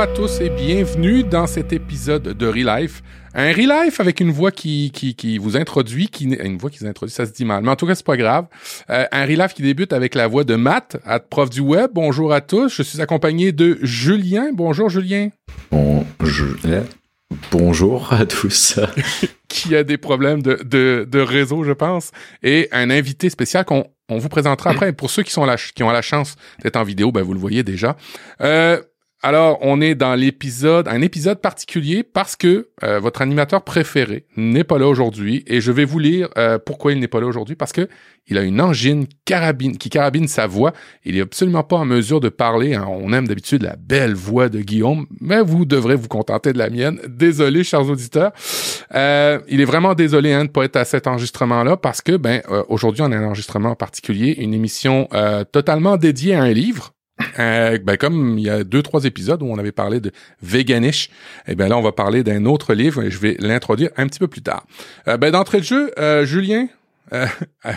bonjour à tous et bienvenue dans cet épisode de Relife. Un Relife avec une voix qui, qui, qui vous introduit, qui une voix qui vous introduit, ça se dit mal, mais en tout cas c'est pas grave. Euh, un Relife qui débute avec la voix de Matt, à prof du web. Bonjour à tous. Je suis accompagné de Julien. Bonjour Julien. Bonjour. Bonjour à tous. qui a des problèmes de, de, de, réseau, je pense, et un invité spécial qu'on on vous présentera après. Pour ceux qui sont la, qui ont la chance d'être en vidéo, ben vous le voyez déjà. Euh, alors, on est dans l'épisode, un épisode particulier parce que euh, votre animateur préféré n'est pas là aujourd'hui et je vais vous lire euh, pourquoi il n'est pas là aujourd'hui parce que il a une angine carabine qui carabine sa voix. Il est absolument pas en mesure de parler. Hein. On aime d'habitude la belle voix de Guillaume, mais vous devrez vous contenter de la mienne. Désolé, chers auditeurs. Euh, il est vraiment désolé hein, de pas être à cet enregistrement-là parce que ben aujourd'hui on a un enregistrement particulier, une émission totalement dédiée à un livre euh, ben comme il y a deux trois épisodes où on avait parlé de veganish, et eh ben là on va parler d'un autre livre et je vais l'introduire un petit peu plus tard. Euh, ben d'entrée de jeu, euh, Julien,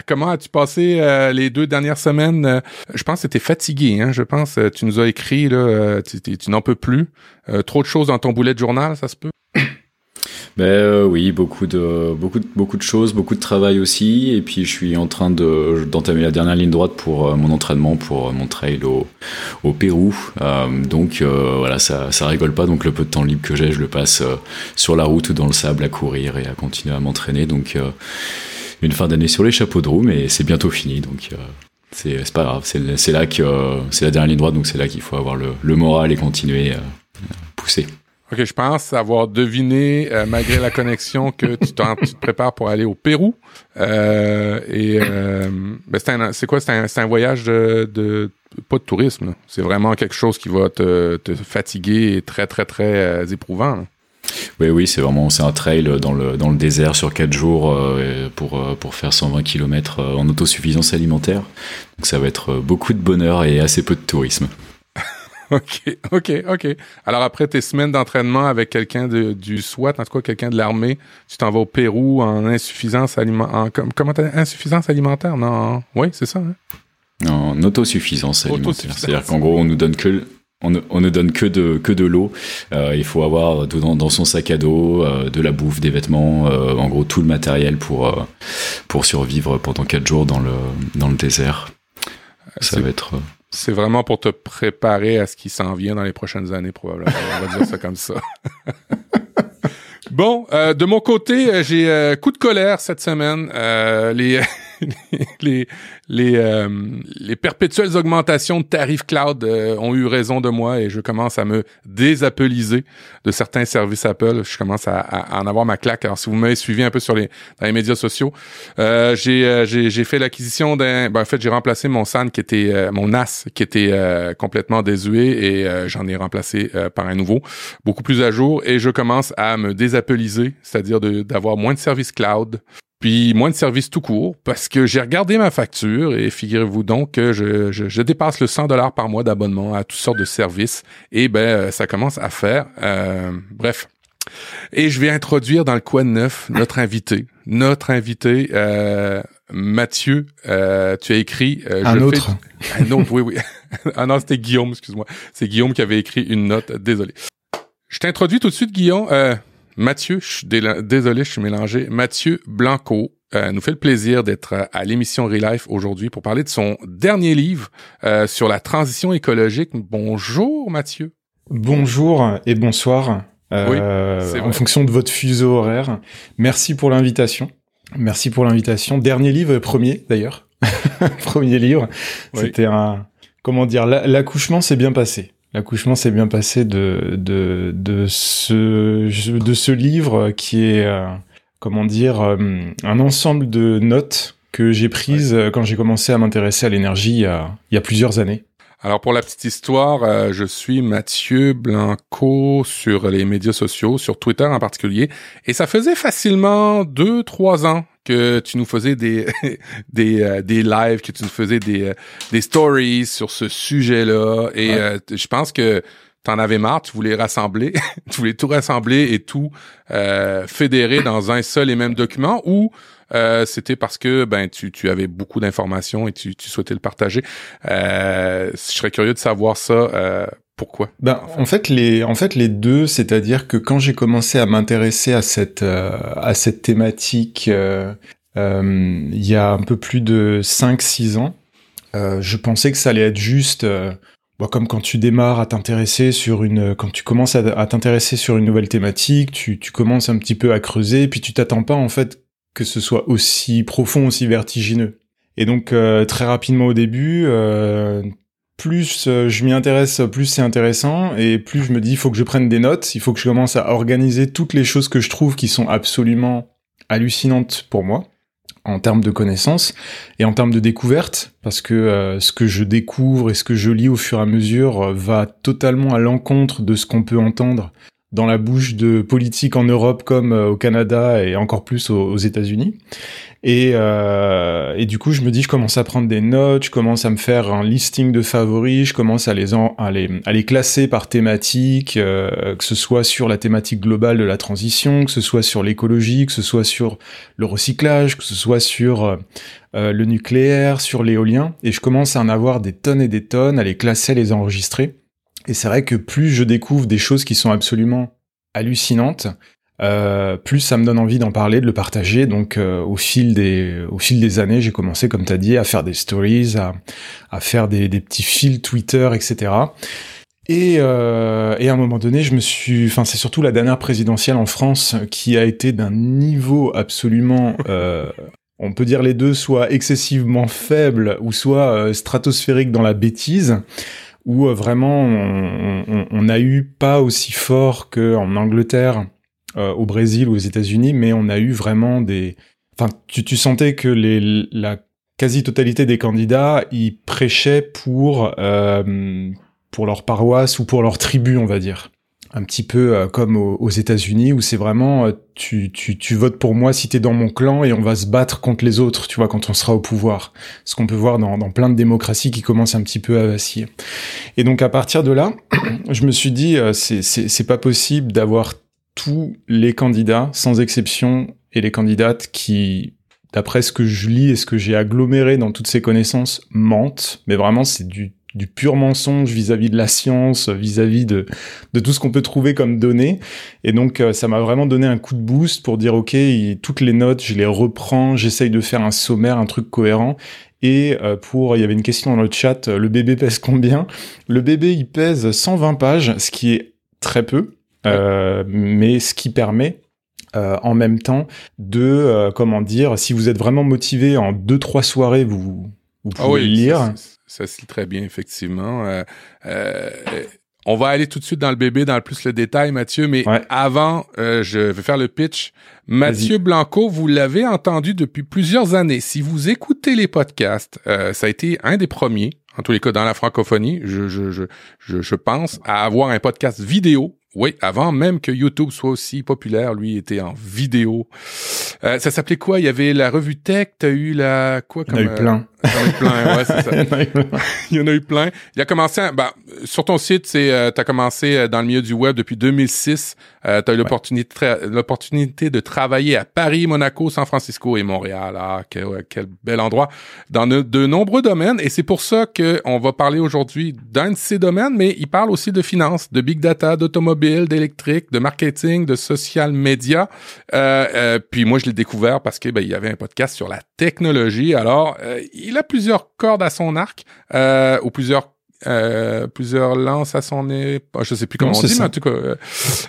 comment as-tu passé les deux dernières semaines? Je pense que tu fatigué, hein, je pense. Tu nous as écrit là, tu, tu n'en peux plus. trop de choses dans ton boulet de journal, ça se peut? Ben euh, oui, beaucoup de beaucoup de, beaucoup de choses, beaucoup de travail aussi, et puis je suis en train de d'entamer la dernière ligne droite pour euh, mon entraînement pour euh, mon trail au, au Pérou. donc voilà, ça ça rigole pas. Donc le peu de temps libre que j'ai, je le passe sur la route ou dans le sable à courir et à continuer à m'entraîner. Donc une fin d'année sur les chapeaux de roue, mais c'est bientôt fini. Donc c'est pas grave. C'est là que c'est la dernière ligne droite, donc c'est là qu'il faut avoir le, le moral et continuer à pousser. OK, je pense avoir deviné, euh, malgré la connexion, que tu, te prépares pour aller au Pérou. Euh, et euh, ben c'est quoi? C'est un, voyage de, pas de tourisme. C'est vraiment quelque chose qui va te, fatiguer et très, très, très éprouvant. Oui, oui, c'est vraiment c'est un trail dans le, dans le désert sur 4 jours pour, pour faire 120 km en autosuffisance alimentaire. Donc ça va être beaucoup de bonheur et assez peu de tourisme. OK, OK, OK. Alors après tes semaines d'entraînement avec quelqu'un du SWAT, en tout cas quelqu'un de l'armée, tu t'en vas au Pérou en insuffisance alimentaire. comment insuffisance alimentaire? Non, oui, c'est ça. Hein? En autosuffisance alimentaire. C'est-à-dire qu'en gros, on nous donne que on ne, donne que de que de l'eau. Euh, il faut avoir dans, dans son sac à dos euh, de la bouffe, des vêtements, euh, en gros tout le matériel pour pour survivre pendant quatre jours dans le dans le désert. Ça va être c'est vraiment pour te préparer à ce qui s'en vient dans les prochaines années, probablement. On va dire ça comme ça. bon, euh, de mon côté, euh, j'ai euh, coup de colère cette semaine. les, les, les, euh, les perpétuelles augmentations de tarifs cloud euh, ont eu raison de moi et je commence à me désappeliser de certains services Apple. Je commence à, à, en avoir ma claque. Alors, si vous m'avez suivi un peu sur les, dans les médias sociaux, euh, j'ai, j'ai, fait l'acquisition d'un... Ben, en fait, j'ai remplacé mon SAN qui était... mon NAS qui était complètement désuet et j'en ai remplacé par un nouveau, beaucoup plus à jour et je commence à me désappeliser, c'est-à-dire d'avoir moins de services cloud, puis moins de services tout court, parce que j'ai regardé ma facture et figurez-vous donc que je, je, dépasse le 100 dollars par mois d'abonnement à toutes sortes de services et ben euh, ça commence à faire. Euh, bref. Et je vais introduire dans le coin neuf notre invité, notre invité euh, Mathieu. Euh, tu as écrit un autre, un autre, oui oui. ah non c'était Guillaume, excuse-moi. C'est Guillaume qui avait écrit une note. Désolé. Je t'introduis tout de suite Guillaume. Mathieu, je suis désolé, je suis mélangé. Mathieu Blanco euh, nous fait le plaisir d'être euh, à l'émission Relife aujourd'hui pour parler de son dernier livre euh, sur la transition écologique. Bonjour Mathieu. Bonjour et bonsoir. Oui, en fonction de votre fuseau horaire. Merci pour l'invitation. Merci pour l'invitation. Dernier livre, premier d'ailleurs. premier livre. C'était un, comment dire, l'accouchement s'est bien passé. L'accouchement s'est bien passé de, de, de, ce, de ce livre qui est, euh, comment dire, euh, un ensemble de notes que j'ai prises euh, quand j'ai commencé à m'intéresser à l'énergie il, il y a plusieurs années. Alors pour la petite histoire, je suis Mathieu Blanco sur les médias sociaux, sur Twitter en particulier, et ça faisait facilement deux trois ans que tu nous faisais des des euh, des lives, que tu nous faisais des euh, des stories sur ce sujet-là. Et euh, je pense que t'en avais marre, tu voulais rassembler, tu voulais tout rassembler et tout euh, fédérer dans un seul et même document, ou euh, c'était parce que ben tu, tu avais beaucoup d'informations et tu, tu souhaitais le partager. Euh, je serais curieux de savoir ça. Euh, pourquoi Ben en fait les en fait les deux, c'est-à-dire que quand j'ai commencé à m'intéresser à cette euh, à cette thématique il y a un peu plus de 5-6 ans, je pensais que ça allait être juste Bon, comme quand tu démarres à t'intéresser sur une, quand tu commences à, t'intéresser sur une nouvelle thématique, tu, tu commences un petit peu à creuser, puis tu t'attends pas en fait que ce soit aussi profond, aussi vertigineux. Et donc euh, très rapidement au début, euh, plus euh, je m'y intéresse, plus c'est intéressant, et plus je me dis il faut que je prenne des notes, il faut que je commence à organiser toutes les choses que je trouve qui sont absolument hallucinantes pour moi en termes de connaissances et en termes de découverte, parce que euh, ce que je découvre et ce que je lis au fur et à mesure euh, va totalement à l'encontre de ce qu'on peut entendre dans la bouche de politiques en Europe comme euh, au Canada et encore plus aux, États-Unis. Et, euh, et, du coup, je me dis, je commence à prendre des notes, je commence à me faire un listing de favoris, je commence à les, à les, à les classer par thématique, euh, que ce soit sur la thématique globale de la transition, que ce soit sur l'écologie, que ce soit sur le recyclage, que ce soit sur euh, le nucléaire, sur l'éolien. Et je commence à en avoir des tonnes et des tonnes, à les classer, à les enregistrer. Et c'est vrai que plus je découvre des choses qui sont absolument hallucinantes, euh, plus ça me donne envie d'en parler, de le partager. Donc euh, au fil des au fil des années, j'ai commencé, comme tu as dit, à faire des stories, à, à faire des, des petits fils Twitter, etc. Et, euh, et à un moment donné, je me suis, enfin c'est surtout la dernière présidentielle en France qui a été d'un niveau absolument, euh, on peut dire les deux, soit excessivement faible ou soit euh, stratosphérique dans la bêtise où euh, vraiment on, on, a eu pas aussi fort qu'en Angleterre, euh, au Brésil ou aux États-Unis, mais on a eu vraiment des. Enfin, tu, tu sentais que les, la quasi-totalité des candidats ils prêchaient pour euh, pour leur paroisse ou pour leur tribu, on va dire un petit peu euh, comme aux, États-Unis où c'est vraiment euh, tu, tu, tu votes pour moi si t'es dans mon clan et on va se battre contre les autres, tu vois, quand on sera au pouvoir. Ce qu'on peut voir dans, dans plein de démocraties qui commencent un petit peu à vaciller. Et donc à partir de là, je me suis dit euh, c'est c'est pas possible d'avoir tous les candidats sans exception et les candidates qui d'après ce que je lis et ce que j'ai aggloméré dans toutes ces connaissances mentent, mais vraiment c'est du du pur mensonge vis-à-vis de la science, vis-à-vis de, de tout ce qu'on peut trouver comme données. Et donc, euh, ça m'a vraiment donné un coup de boost pour dire, OK, toutes les notes, je les reprends, j'essaye de faire un sommaire, un truc cohérent. Et euh, pour, il y avait une question dans le chat, le bébé pèse combien? Le bébé, il pèse 120 pages, ce qui est très peu, euh, mais ce qui permet en même temps de, comment dire, si vous êtes vraiment motivé en deux trois soirées, vous, vous ah pouvez lire ça se lit très bien, effectivement. Euh, euh, on va aller tout de suite dans le bébé, dans le plus le détail, Mathieu, mais avant, euh, je vais faire le pitch. Mathieu Blanco, vous l'avez entendu depuis plusieurs années. Si vous écoutez les podcasts, ça a été un des premiers, en tous les cas dans la francophonie, je, je, je, je pense, à avoir un podcast vidéo oui, avant même que YouTube soit aussi populaire, lui était en vidéo. Euh, ça s'appelait quoi? Il y avait la revue Tech, t'as eu la quoi comme Il y en a eu plein. Il y en a eu plein, ouais, c'est ça. Il y en a eu plein. Il a commencé, bah, sur ton site, c'est, euh, t'as commencé euh, dans le milieu du web depuis 2006. Euh, t'as eu l'opportunité, l'opportunité de travailler à Paris, Monaco, San Francisco et Montréal. Ah, quel, quel bel endroit dans de, nombreux domaines. Et c'est pour ça que on va parler aujourd'hui d'un de ces domaines, mais il parle aussi de finance, de big data, d'automobile, d'électrique, de marketing, de social media. Euh, euh, puis moi, je l'ai découvert parce que ben, il y avait un podcast sur la technologie. Alors, il il a plusieurs cordes à son arc, euh, ou plusieurs euh, plusieurs lances à son nez. Je sais plus comment on dit, mais en tout cas, euh,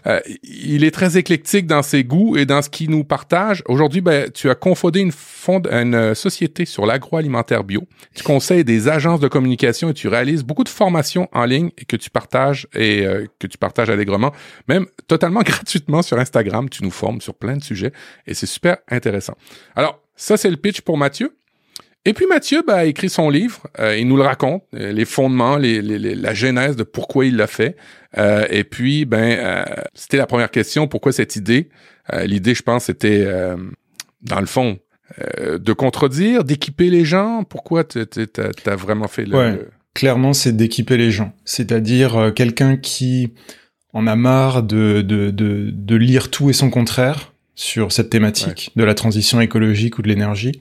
euh, il est très éclectique dans ses goûts et dans ce qu'il nous partage. Aujourd'hui, ben, tu as confondé une, fond une société sur l'agroalimentaire bio. Tu conseilles des agences de communication et tu réalises beaucoup de formations en ligne que tu partages et que tu partages allègrement, même totalement gratuitement sur Instagram. Tu nous formes sur plein de sujets et c'est super intéressant. Alors, ça, c'est le pitch pour Mathieu. Et puis Mathieu bah, a écrit son livre, euh, il nous le raconte, euh, les fondements, les, les, la genèse de pourquoi il l'a fait. Euh, et puis, ben, c'était la première question, pourquoi cette idée? L'idée, je pense, c'était, dans le fond, de contredire, d'équiper les gens. Pourquoi tu as vraiment fait le, clairement, c'est d'équiper les gens. C'est-à-dire euh, quelqu'un qui en a marre de, de, de, de, lire tout et son contraire sur cette thématique de la transition écologique ou de l'énergie,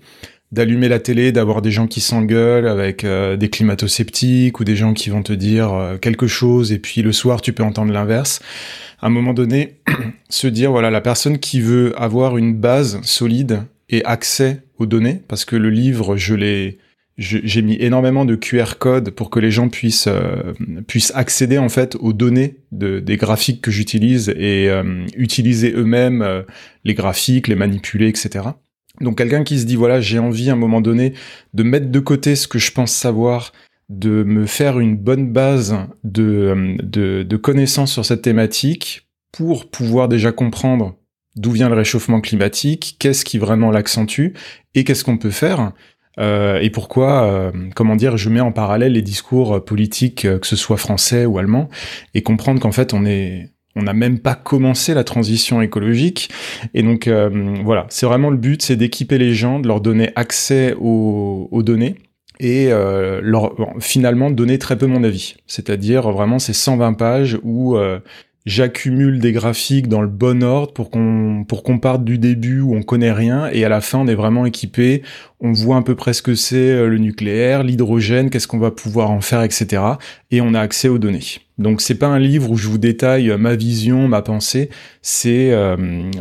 d'allumer la télé, d'avoir des gens qui s'engueulent avec euh, des climato-sceptiques ou des gens qui vont te dire euh, quelque chose et puis le soir tu peux entendre l'inverse. À un moment donné, se dire voilà la personne qui veut avoir une base solide et accès aux données, parce que le livre je l'ai j'ai mis énormément de QR codes pour que les gens puissent euh, puissent accéder en fait aux données de, des graphiques que j'utilise et utiliser eux-mêmes les graphiques, les manipuler, etc. Donc quelqu'un qui se dit voilà j'ai envie à un moment donné de mettre de côté ce que je pense savoir, de me faire une bonne base de, de, de connaissances sur cette thématique pour pouvoir déjà comprendre d'où vient le réchauffement climatique, qu'est-ce qui vraiment l'accentue et qu'est-ce qu'on peut faire euh, et pourquoi, euh, comment dire, je mets en parallèle les discours euh, politiques, que ce soit français ou allemand, et comprendre qu'en fait on est on n'a même pas commencé la transition écologique. Et donc voilà, c'est vraiment le but, c'est d'équiper les gens, de leur donner accès aux, données et leur finalement donner très peu mon avis. C'est-à-dire vraiment ces 120 pages où j'accumule des graphiques dans le bon ordre pour qu'on pour qu'on parte du début où on connaît rien et à la fin on est vraiment équipé, on voit à peu près ce que c'est euh, le nucléaire, l'hydrogène, qu'est-ce qu'on va pouvoir en faire, etc. Et on a accès aux données. Donc c'est pas un livre où je vous détaille euh, ma vision, ma pensée, c'est euh,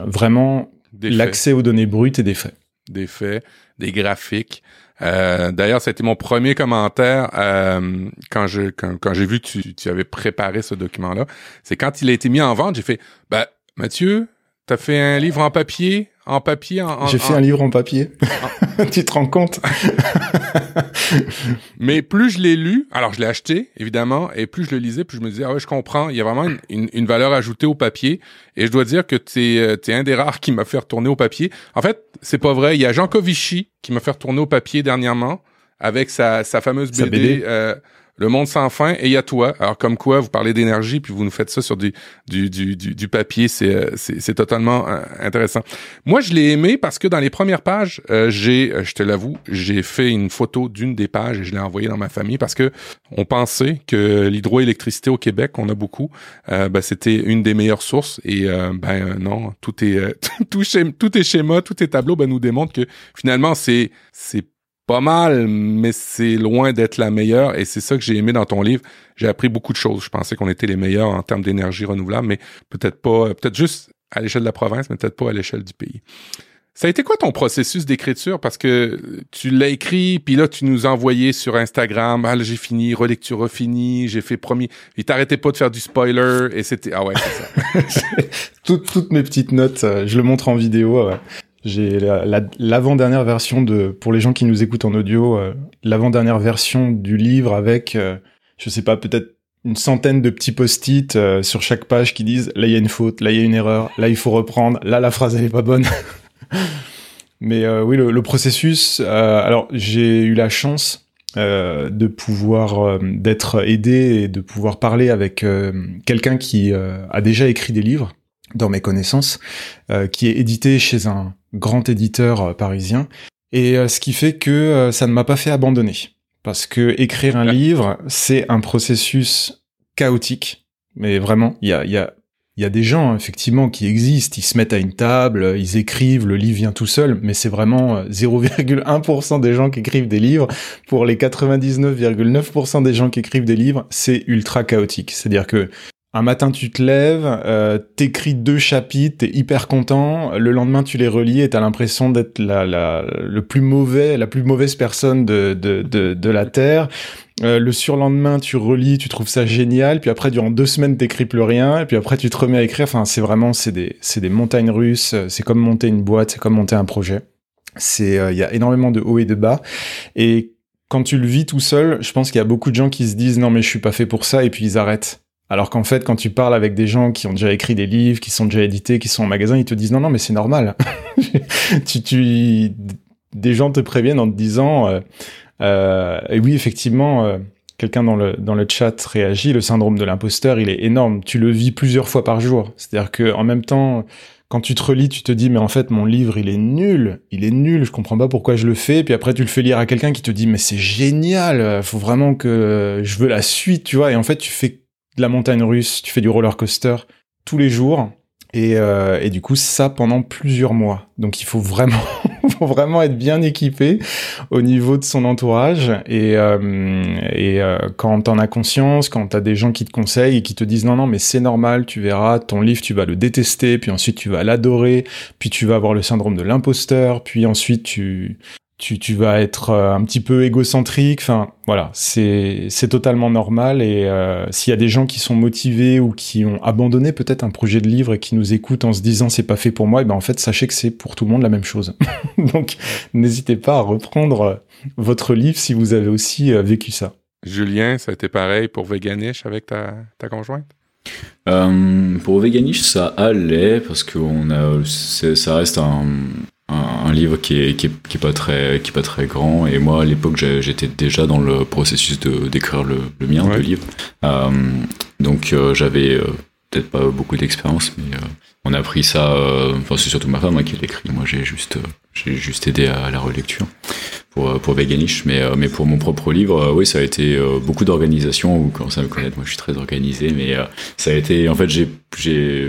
vraiment l'accès aux données brutes et des faits. Des faits, des graphiques. Euh, D'ailleurs, c'était mon premier commentaire euh, quand j'ai vu que tu, tu, avais préparé ce document-là. C'est quand il a été mis en vente, j'ai fait bah Mathieu, t'as fait un livre en papier en papier en, J'ai fait un livre en papier. tu te rends compte? Mais plus je l'ai lu, alors je l'ai acheté évidemment, et plus je le lisais, plus je me disais ah ouais je comprends, il y a vraiment une, une, valeur ajoutée au papier. Et je dois dire que t'es euh, es un des rares qui m'a fait retourner au papier. En fait, c'est pas vrai. Il y a Jean Covici qui m'a fait retourner au papier dernièrement avec sa, sa fameuse BD, Euh, le monde sans fin et il y a toi. Alors comme quoi, vous parlez d'énergie puis vous nous faites ça sur du du du, du, papier, c'est euh, c'est totalement euh, intéressant. Moi, je l'ai aimé parce que dans les premières pages, euh, j'ai, je te l'avoue, j'ai fait une photo d'une des pages et je l'ai envoyée dans ma famille parce que on pensait que l'hydroélectricité au Québec, on a beaucoup, ben, c'était une des meilleures sources et ben non, tout est tout, tout est schéma, tout est tableau, ben nous démontre que finalement c'est c'est pas mal, mais c'est loin d'être la meilleure. Et c'est ça que j'ai aimé dans ton livre. J'ai appris beaucoup de choses. Je pensais qu'on était les meilleurs en termes d'énergie renouvelable, mais peut-être pas, peut-être juste à l'échelle de la province, mais peut-être pas à l'échelle du pays. Ça a été quoi ton processus d'écriture? Parce que tu l'as écrit, puis là, tu nous envoyé sur Instagram. Ah, j'ai fini, relecture refinie, j'ai fait premier. Il t'arrêtait pas de faire du spoiler, et c'était... Ah ouais, c'est ça. toutes, toutes mes petites notes, euh, je le montre en vidéo. Ouais. J'ai l'avant-dernière version de, pour les gens qui nous écoutent en audio, euh, l'avant-dernière version du livre avec, euh, je sais pas, peut-être une centaine de petits post-it euh, sur chaque page qui disent là il y a une faute, là il y a une erreur, là il faut reprendre, là la phrase elle est pas bonne. Mais oui, le, le processus. alors j'ai eu la chance de pouvoir d'être aidé et de pouvoir parler avec quelqu'un qui a déjà écrit des livres dans mes connaissances, qui est édité chez un grand éditeur euh, parisien. Et euh, ce qui fait que euh, ça ne m'a pas fait abandonner. Parce que écrire un livre, c'est un processus chaotique. Mais vraiment, il y a, y, a, y a des gens, effectivement, qui existent. Ils se mettent à une table, ils écrivent, le livre vient tout seul. Mais c'est vraiment 0,1% des gens qui écrivent des livres. Pour les 99,9% des gens qui écrivent des livres, c'est ultra chaotique. C'est-à-dire que un matin, tu te lèves, euh, t'écris deux chapitres, t'es hyper content. Le lendemain, tu les relis et t'as l'impression d'être la, la, le plus mauvais, la plus mauvaise personne de, de, de, de la Terre. Euh, le surlendemain, tu relis, tu trouves ça génial. Puis après, durant deux semaines, t'écris plus rien. Et puis après, tu te remets à écrire. Enfin, c'est vraiment, c'est des, c'est des montagnes russes. C'est comme monter une boîte, c'est comme monter un projet. C'est, euh, il y a énormément de hauts et de bas. Et quand tu le vis tout seul, je pense qu'il y a beaucoup de gens qui se disent non mais je suis pas fait pour ça et puis ils arrêtent. Alors qu'en fait, quand tu parles avec des gens qui ont déjà écrit des livres, qui sont déjà édités, qui sont en magasin, ils te disent non, non, mais c'est normal. tu, tu, des gens te préviennent en te disant, euh, euh, et oui, effectivement, euh, quelqu'un dans le dans le chat réagit. Le syndrome de l'imposteur, il est énorme. Tu le vis plusieurs fois par jour. C'est-à-dire que en même temps, quand tu te relis, tu te dis mais en fait mon livre il est nul, il est nul, je comprends pas pourquoi je le fais. Puis après tu le fais lire à quelqu'un qui te dit mais c'est génial, faut vraiment que je veux la suite, tu vois. Et en fait tu fais de la montagne russe, tu fais du roller coaster tous les jours. Et, euh, et, du coup, ça pendant plusieurs mois. Donc, il faut vraiment, faut vraiment être bien équipé au niveau de son entourage. Et, euh, et euh, quand t'en as conscience, quand t'as des gens qui te conseillent et qui te disent non, non, mais c'est normal, tu verras, ton livre, tu vas le détester, puis ensuite tu vas l'adorer, puis tu vas avoir le syndrome de l'imposteur, puis ensuite tu, tu, tu vas être euh, un petit peu égocentrique. Enfin, voilà, c'est c'est totalement normal. Et euh, s'il y a des gens qui sont motivés ou qui ont abandonné peut-être un projet de livre et qui nous écoutent en se disant c'est pas fait pour moi, et ben en fait sachez que c'est pour tout le monde la même chose. Donc n'hésitez pas à reprendre votre livre si vous avez aussi euh, vécu ça. Julien, ça a été pareil pour Veganish avec ta, ta conjointe? Euh, Pour Veganish, ça allait parce que on a, ça reste un, un, livre qui est, qui est, qui, est, pas très qui est pas très grand. Et moi à l'époque j'étais déjà dans le processus de d'écrire le, le, mien le livre. Euh, donc euh, j'avais euh, peut-être pas beaucoup d'expérience mais on a pris ça enfin c'est surtout ma femme hein, qui l'écrit moi j'ai juste j'ai juste aidé à la relecture pour, euh, pour Veganish, mais, euh, mais pour mon propre livre, euh, oui, ça a été beaucoup d'organisation, ou quand ça me connaît, moi je suis très organisé, mais ça a été, en fait, j'ai,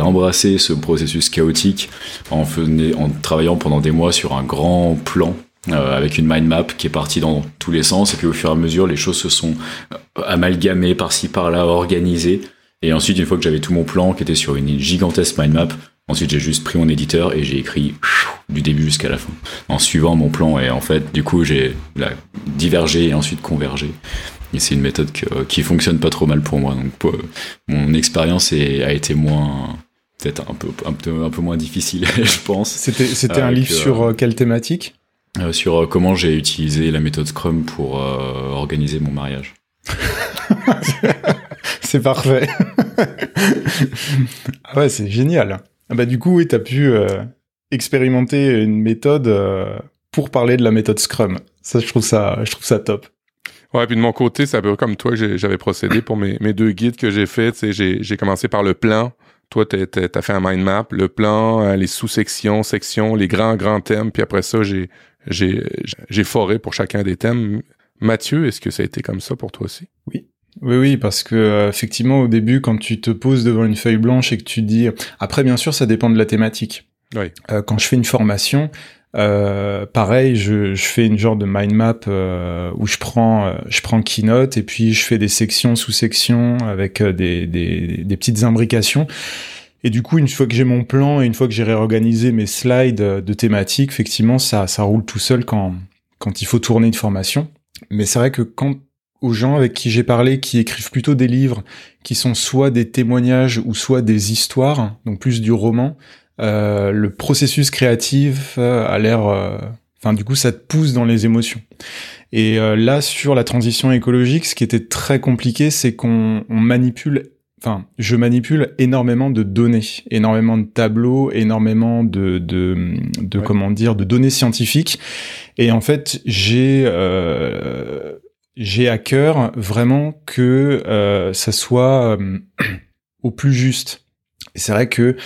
embrassé ce processus chaotique en, en travaillant pendant des mois sur un grand plan avec une mind map qui est partie dans tous les sens et puis au fur et à mesure les choses se sont amalgamées par-ci par-là organisées et ensuite une fois que j'avais tout mon plan qui était sur une gigantesque mind map Ensuite, j'ai juste pris mon éditeur et j'ai écrit du début jusqu'à la fin, en suivant mon plan. Et en fait, du coup, j'ai divergé et ensuite convergé. Et c'est une méthode qui fonctionne pas trop mal pour moi. Donc, mon expérience a été moins, peut-être un peu, un peu, un peu moins difficile, je pense. C'était, un livre sur euh, quelle thématique? Euh, Sur euh, comment j'ai utilisé la méthode Scrum pour organiser mon mariage. c'est parfait. ah ouais, c'est génial. Ah bah du coup, oui, t'as pu euh, expérimenter une méthode euh, pour parler de la méthode Scrum. Ça, je trouve ça, je trouve ça top. Ouais, puis de mon côté, c'est un peu comme toi que j'avais procédé pour mes, mes deux guides que j'ai fait. J'ai commencé par le plan. Toi, t'as as fait un mind map, le plan, euh, les sous-sections, sections, les grands, grands thèmes. Puis après ça, j'ai j'ai foré pour chacun des thèmes. Mathieu, est-ce que ça a été comme ça pour toi aussi? Oui. Oui, oui, parce que euh, effectivement, au début, quand tu te poses devant une feuille blanche et que tu dis, après, bien sûr, ça dépend de la thématique. Oui. Euh, quand je fais une formation, euh, pareil, je, je, fais une genre de mind map où je prends, je prends Keynote et puis je fais des sections sous sections avec des, des, des petites imbrications. Et du coup, une fois que j'ai mon plan et une fois que j'ai réorganisé mes slides de thématiques, effectivement, ça, ça roule tout seul quand, quand il faut tourner une formation. Mais c'est vrai que quand aux gens avec qui j'ai parlé qui écrivent plutôt des livres qui sont soit des témoignages ou soit des histoires, donc plus du roman, euh, le processus créatif euh, a l'air... Euh, enfin, du coup, ça te pousse dans les émotions. Et là, sur la transition écologique, ce qui était très compliqué, c'est qu'on manipule enfin, je manipule énormément de données, énormément de tableaux, énormément de, de, de comment dire, de données scientifiques. Et en fait, j'ai euh, j'ai à cœur vraiment que euh, ça soit euh, au plus juste. C'est vrai que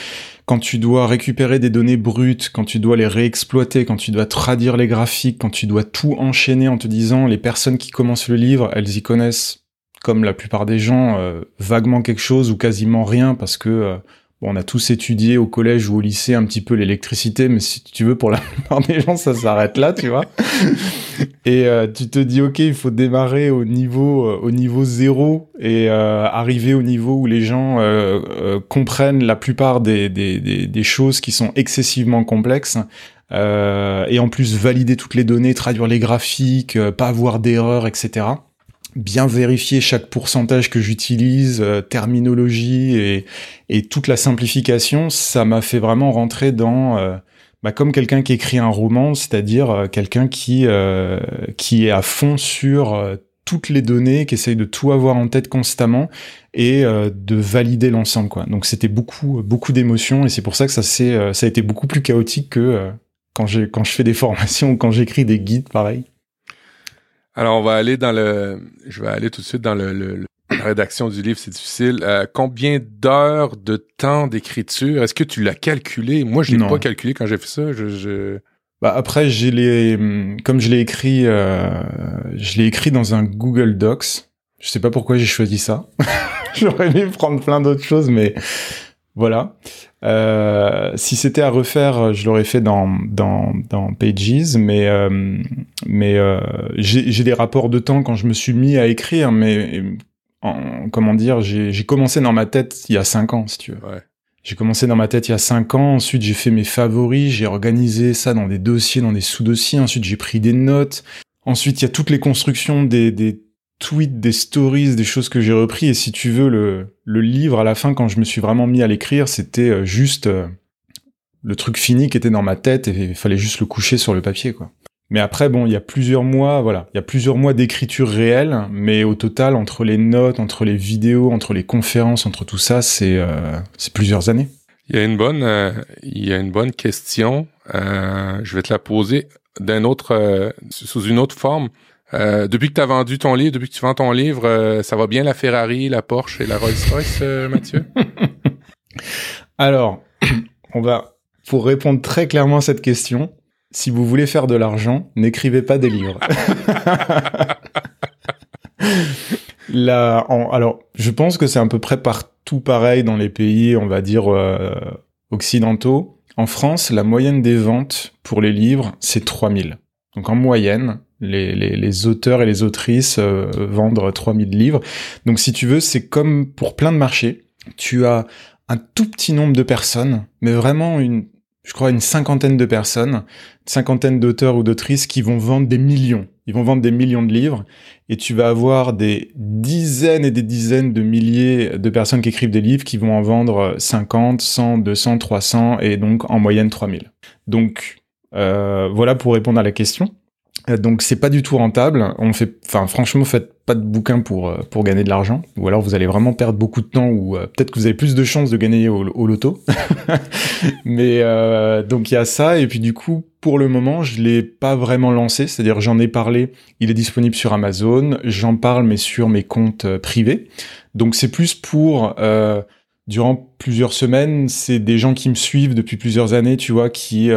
quand tu dois récupérer des données brutes, quand tu dois les réexploiter, quand tu dois traduire les graphiques, quand tu dois tout enchaîner en te disant les personnes qui commencent le livre, elles y connaissent, comme la plupart des gens, euh, vaguement quelque chose ou quasiment rien parce que Bon, on a tous étudié au collège ou au lycée un petit peu l'électricité, mais si tu veux, pour la plupart des gens, ça s'arrête là, tu vois. et euh, tu te dis, ok, il faut démarrer au niveau, euh, au niveau zéro et euh, arriver au niveau où les gens comprennent la plupart des, des, des, des, choses qui sont excessivement complexes. et en plus, valider toutes les données, traduire les graphiques, pas avoir d'erreurs, etc bien vérifier chaque pourcentage que j'utilise, euh, terminologie et, et, toute la simplification, ça m'a fait vraiment rentrer dans euh, bah, comme quelqu'un qui écrit un roman, c'est-à-dire euh, quelqu'un qui qui est à fond sur toutes les données, qui essaye de tout avoir en tête constamment et de valider l'ensemble quoi. Donc c'était beaucoup beaucoup d'émotions et c'est pour ça que ça c'est ça a été beaucoup plus chaotique que quand j'ai quand je fais des formations ou quand j'écris des guides pareil. Alors, on va aller dans le... Je vais aller tout de suite dans le, la rédaction du livre, c'est difficile. Euh, combien d'heures de temps d'écriture? Est-ce que tu l'as calculé? Moi, je l'ai pas calculé quand j'ai fait ça. Je, Bah après, j'ai les, comme je l'ai écrit, euh, je l'ai écrit dans un Google Docs. Je sais pas pourquoi j'ai choisi ça. J'aurais aimé prendre plein d'autres choses, mais voilà. Euh, si c'était à refaire, je l'aurais fait dans, dans, dans Pages, mais, euh, mais euh, j'ai des rapports de temps quand je me suis mis à écrire, mais en, comment dire, j'ai commencé dans ma tête il y a cinq ans, si tu veux. Ouais. J'ai commencé dans ma tête il y a cinq ans, ensuite j'ai fait mes favoris, j'ai organisé ça dans des dossiers, dans des sous-dossiers, ensuite j'ai pris des notes, ensuite il y a toutes les constructions des, des tweets, des stories, des choses que j'ai repris. Et si tu veux, le, le livre, à la fin, quand je me suis vraiment mis à l'écrire, c'était euh, juste euh, le truc fini qui était dans ma tête et il fallait juste le coucher sur le papier, quoi. Mais après, bon, il y a plusieurs mois, voilà, il y a plusieurs mois d'écriture réelle, mais au total, entre les notes, entre les vidéos, entre les conférences, entre tout ça, c'est euh, plusieurs années. Il y a une bonne, il y a une bonne question. je vais te la poser d'un autre, sous une autre forme. Euh, depuis que tu as vendu ton livre, depuis que tu vends ton livre, euh, ça va bien la Ferrari, la Porsche et la Rolls-Royce, euh, Mathieu? Alors, on va, pour répondre très clairement à cette question, si vous voulez faire de l'argent, n'écrivez pas des livres. Là, alors, je pense que c'est à peu près partout pareil dans les pays, on va dire, occidentaux. En France, la moyenne des ventes pour les livres, c'est 3000. Donc en moyenne, les, les, auteurs et les autrices euh, vendent 3000 livres. Donc si tu veux, c'est comme pour plein de marchés. Tu as un tout petit nombre de personnes, mais vraiment une, je crois une cinquantaine de personnes, une cinquantaine d'auteurs ou d'autrices qui vont vendre des millions. Ils vont vendre des millions de livres et tu vas avoir des dizaines et des dizaines de milliers de personnes qui écrivent des livres qui vont en vendre 50, 100, 200, 300 et donc en moyenne 3000. Donc voilà pour répondre à la question. Euh, donc c'est pas du tout rentable. On fait, enfin franchement, faites pas de bouquin pour euh, pour gagner de l'argent, ou alors vous allez vraiment perdre beaucoup de temps, ou euh, peut-être que vous avez plus de chances de gagner au, loto. Mais donc il y a ça, et puis du coup pour le moment je l'ai pas vraiment lancé, c'est-à-dire j'en ai parlé, il est disponible sur Amazon, j'en parle mais sur mes comptes privés. Donc c'est plus pour durant plusieurs semaines, c'est des gens qui me suivent depuis plusieurs années, tu vois, qui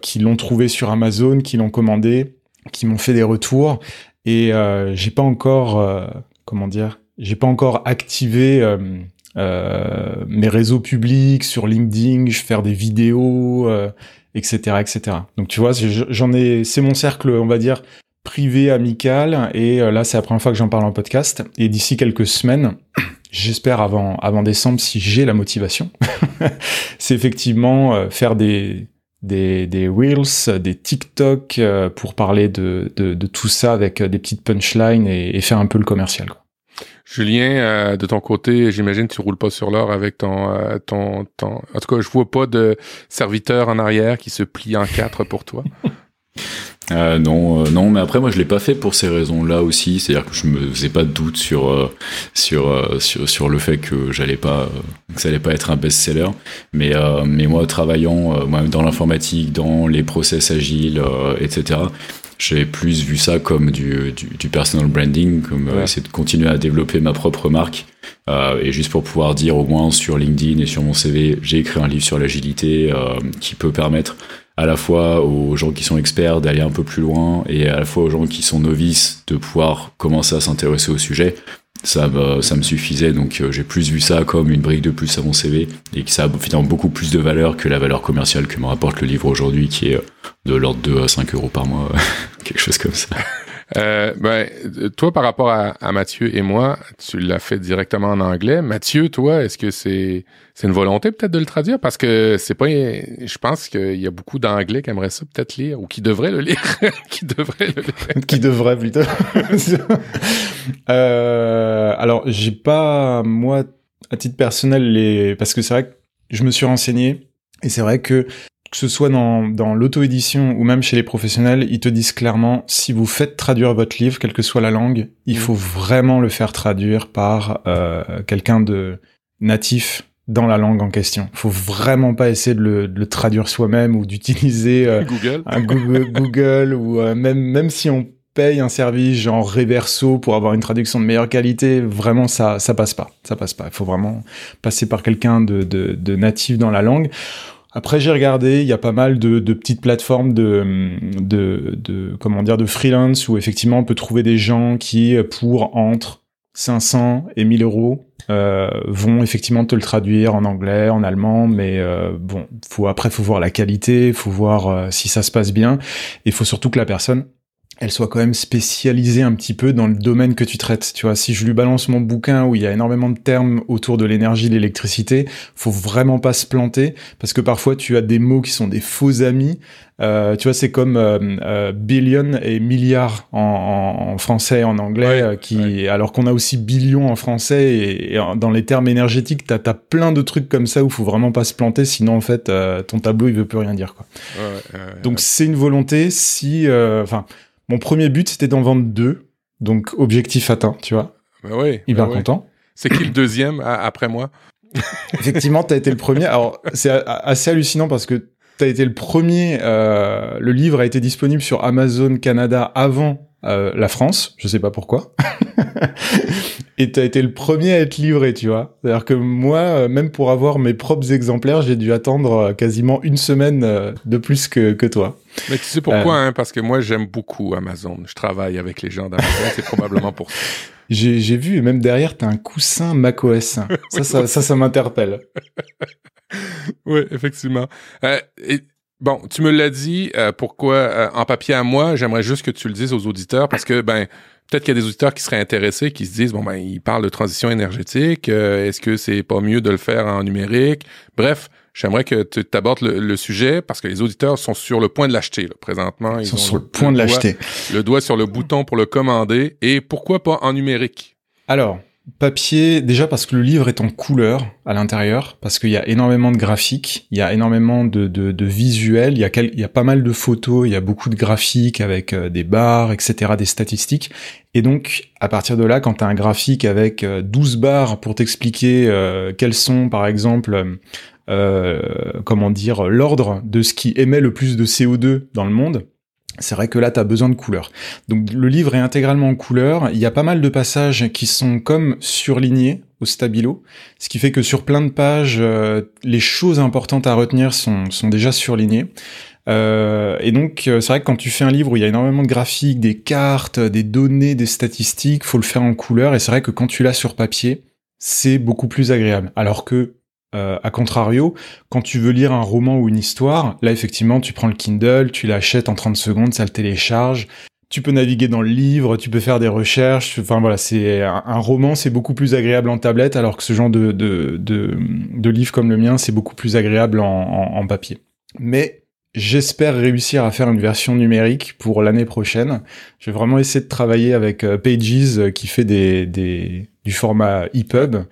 qui l'ont trouvé sur Amazon, qui l'ont commandé qui m'ont fait des retours. Et euh, j'ai pas encore euh, comment dire j'ai pas encore activé euh, euh, mes réseaux publics sur LinkedIn je faire des vidéos etc etc donc tu vois j'en ai c'est mon cercle on va dire privé amical. Et là c'est la première fois que j'en parle en podcast. Et d'ici quelques semaines j'espère avant avant décembre si j'ai la motivation c'est effectivement faire des des, des Reels, des TikTok euh, pour parler de, de, de, tout ça avec euh, des petites punchlines et, et faire un peu le commercial. Quoi. Julien, euh, de ton côté, j'imagine tu roules pas sur l'or avec ton, ton, ton... En tout cas, je vois pas de serviteur en arrière qui se plie en quatre pour toi. Euh, non, euh, non, mais après moi je l'ai pas fait pour ces raisons-là aussi, c'est-à-dire que je me faisais pas de doute sur euh, sur, sur sur le fait que j'allais pas que ça allait pas être un best-seller, mais mais moi travaillant moi dans l'informatique, dans les process agiles, etc. J'ai plus vu ça comme du, du, du personal branding, comme essayer de continuer à développer ma propre marque. et juste pour pouvoir dire au moins sur LinkedIn et sur mon CV, j'ai écrit un livre sur l'agilité qui peut permettre à la fois aux gens qui sont experts d'aller un peu plus loin et à la fois aux gens qui sont novices de pouvoir commencer à s'intéresser au sujet. Ça me, suffisait, donc euh, j'ai plus vu ça comme une brique de plus à mon CV et que ça a finalement beaucoup plus de valeur que la valeur commerciale que me rapporte le livre aujourd'hui qui est de l'ordre de 5 euros par mois, quelque chose comme ça. Euh, ben, toi, par rapport à, Mathieu et moi, tu l'as fait directement en anglais. Mathieu, toi, est-ce que c'est c'est une volonté peut-être de le traduire? Parce que c'est pas. Je pense qu'il y a beaucoup d'anglais qui aimeraient ça peut-être lire ou qui devraient le lire, qui devraient le lire, qui devraient plutôt. euh, alors, j'ai pas moi à titre personnel les parce que c'est vrai que je me suis renseigné et c'est vrai que que ce soit dans, dans l'auto-édition ou même chez les professionnels, ils te disent clairement, si vous faites traduire votre livre, quelle que soit la langue, il mm. faut vraiment le faire traduire par euh, quelqu'un de natif dans la langue en question. Il faut vraiment pas essayer de le, de le traduire soi-même ou d'utiliser euh, Google. un Google, Google ou euh, même même si on payes un service genre Reverso pour avoir une traduction de meilleure qualité, vraiment ça ça passe pas, ça passe pas. Il faut vraiment passer par quelqu'un de, de, de natif dans la langue. Après, j'ai regardé, il y a pas mal de, de petites plateformes de, de, de, comment dire, de freelance où effectivement on peut trouver des gens qui, pour entre 500 et 1000 euros, euh, vont effectivement te le traduire en anglais, en allemand, mais euh, bon, faut après faut voir la qualité, faut voir euh, si ça se passe bien, et faut surtout que la personne elle soit quand même spécialisée un petit peu dans le domaine que tu traites. Tu vois, si je lui balance mon bouquin où il y a énormément de termes autour de l'énergie, l'électricité, faut vraiment pas se planter parce que parfois tu as des mots qui sont des faux amis. Euh, tu vois, c'est comme euh, euh, billion et milliard en, français et en anglais, qui alors qu'on a aussi billion en français et, dans les termes énergétiques, t'as as plein de trucs comme ça où faut vraiment pas se planter, sinon en fait ton tableau il veut plus rien dire quoi. Donc c'est une volonté. Si, enfin mon premier but, c'était d'en vendre deux. Donc, objectif atteint, tu vois. Bah oui. Hyper bah content. C'est qui le deuxième après moi? Effectivement, tu as été le premier. Alors, c'est assez hallucinant parce que tu as été le premier. Euh, le livre a été disponible sur Amazon Canada avant euh, la France, je sais pas pourquoi. et t'as été le premier à être livré, tu vois. C'est-à-dire que moi, euh, même pour avoir mes propres exemplaires, j'ai dû attendre euh, quasiment une semaine de plus que, que toi. Mais tu sais pourquoi, hein? Parce que moi, j'aime beaucoup Amazon. Je travaille avec les gens d'Amazon, c'est probablement pour ça. J'ai vu, et même derrière, t'as un coussin macOS. ça, ça, ça, ça m'interpelle. oui, effectivement. et Bon, tu me l'as dit, euh, pourquoi euh, en papier à moi, j'aimerais juste que tu le dises aux auditeurs parce que ben peut-être qu'il y a des auditeurs qui seraient intéressés, qui se disent bon ben il parle de transition énergétique, euh, est-ce que c'est pas mieux de le faire en numérique? Bref, j'aimerais que tu abordes le, sujet parce que les auditeurs sont sur le point de l'acheter présentement. Ils, sont sur le point de l'acheter. Le doigt sur le bouton pour le commander et pourquoi pas en numérique? Alors, Papier, déjà parce que le livre est en couleur à l'intérieur, parce qu'il y a énormément de graphiques, il y a énormément de, visuels, il y, a y a pas mal de photos, il y a beaucoup de graphiques avec euh, des barres, etc., des statistiques. Et donc, à partir de là, quand tu as un graphique avec 12 euh, barres pour t'expliquer euh, quels sont, par exemple, comment dire, l'ordre de ce qui émet le plus de CO2 dans le monde, c'est vrai que là, tu as besoin de couleurs. Donc le livre est intégralement en couleur. Il y a pas mal de passages qui sont comme surlignés au stabilo, ce qui fait que sur plein de pages, euh, les choses importantes à retenir sont, déjà surlignées. Euh, et donc euh, c'est vrai que quand tu fais un livre où il y a énormément de graphiques, des cartes, des données, des statistiques, faut le faire en couleur. Et c'est vrai que quand tu l'as sur papier, c'est beaucoup plus agréable. Alors que euh, a contrario, quand tu veux lire un roman ou une histoire, là effectivement tu prends le Kindle, tu l'achètes en 30 secondes, ça le télécharge, tu peux naviguer dans le livre, tu peux faire des recherches, enfin voilà, c'est un, roman, c'est beaucoup plus agréable en tablette, alors que ce genre de, de, de, livre comme le mien, c'est beaucoup plus agréable en, en, papier. Mais j'espère réussir à faire une version numérique pour l'année prochaine. Je vais vraiment essayer de travailler avec euh, Pages euh, qui fait des, des du format EPUB.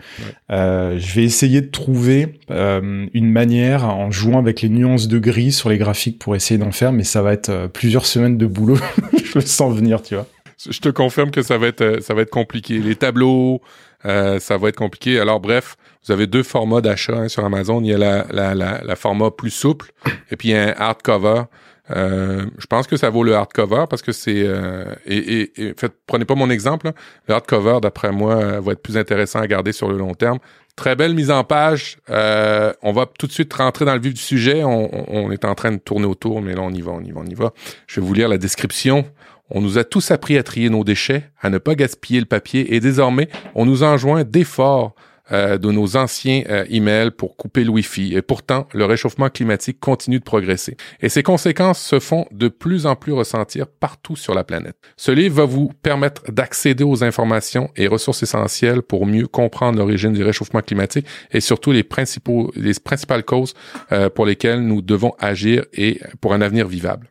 Euh, je vais essayer de trouver euh, une manière en jouant avec les nuances de gris sur les graphiques pour essayer d'en faire, mais ça va être euh, plusieurs semaines de boulot. je le sens venir, tu vois. Je te confirme que ça va être ça va être compliqué. Les tableaux, ça va être compliqué. Alors bref, vous avez deux formats d'achat hein, sur Amazon. Il y a la, la, la, la, format plus souple et puis un hardcover. Euh, je pense que ça vaut le hardcover parce que c'est euh, et, et, fait, prenez pas mon exemple. Le hardcover, d'après moi, euh, va être plus intéressant à garder sur le long terme. Très belle mise en page. on va tout de suite rentrer dans le vif du sujet. On, on, est en train de tourner autour, mais là on y va, on y va, on y va. Je vais vous lire la description. On nous a tous appris à trier nos déchets, à ne pas gaspiller le papier, et désormais, on nous enjoint d'efforts euh, de nos anciens euh, emails pour couper le Wi-Fi. Et pourtant, le réchauffement climatique continue de progresser. Et ses conséquences se font de plus en plus ressentir partout sur la planète. Ce livre va vous permettre d'accéder aux informations et ressources essentielles pour mieux comprendre l'origine du réchauffement climatique et surtout les principaux, les principales causes euh, pour lesquelles nous devons agir et pour un avenir vivable.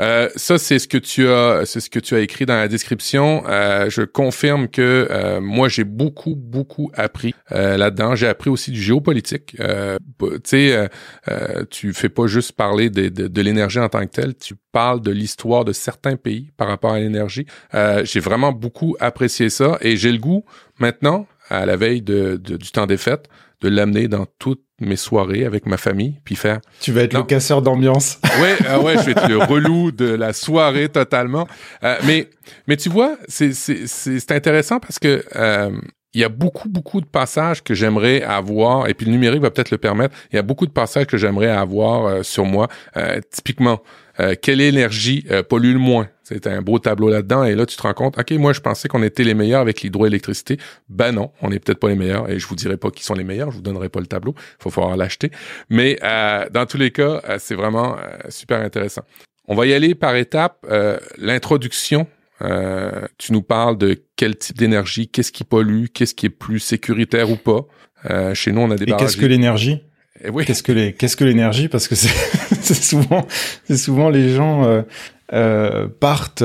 Euh, ça, c'est ce que tu as, c'est ce que tu as écrit dans la description. Euh, je confirme que euh, moi, j'ai beaucoup, beaucoup appris là-dedans. J'ai appris aussi du géopolitique. tu sais, tu fais pas juste parler de, de, de l'énergie en tant que telle. Tu parles de l'histoire de certains pays par rapport à l'énergie. j'ai vraiment beaucoup apprécié ça et j'ai le goût maintenant, à la veille de, du temps des fêtes, de l'amener dans toutes mes soirées avec ma famille, puis faire. Tu vas être le casseur d'ambiance. ouais, ah ouais, je vais être le relou de la soirée totalement. Euh, mais mais tu vois, c'est c'est c'est intéressant parce que euh, il y a beaucoup, beaucoup de passages que j'aimerais avoir, et puis le numérique va peut-être le permettre, il y a beaucoup de passages que j'aimerais avoir euh, sur moi. Euh, typiquement, euh, quelle énergie pollue le moins? C'est un beau tableau là-dedans, et là, tu te rends compte, OK, moi, je pensais qu'on était les meilleurs avec l'hydroélectricité. Ben non, on n'est peut-être pas les meilleurs, et je vous dirai pas qui sont les meilleurs, je vous donnerai pas le tableau, il faut falloir l'acheter. Mais dans tous les cas, c'est vraiment super intéressant. On va y aller par étapes. L'introduction euh, tu nous parles de quel type d'énergie, qu'est-ce qui pollue, qu'est-ce qui est plus sécuritaire ou pas. Euh, chez nous, on a des Et qu'est-ce que l'énergie eh oui. Qu'est-ce que les qu'est-ce que l'énergie Parce que c'est souvent c'est souvent les gens euh, euh partent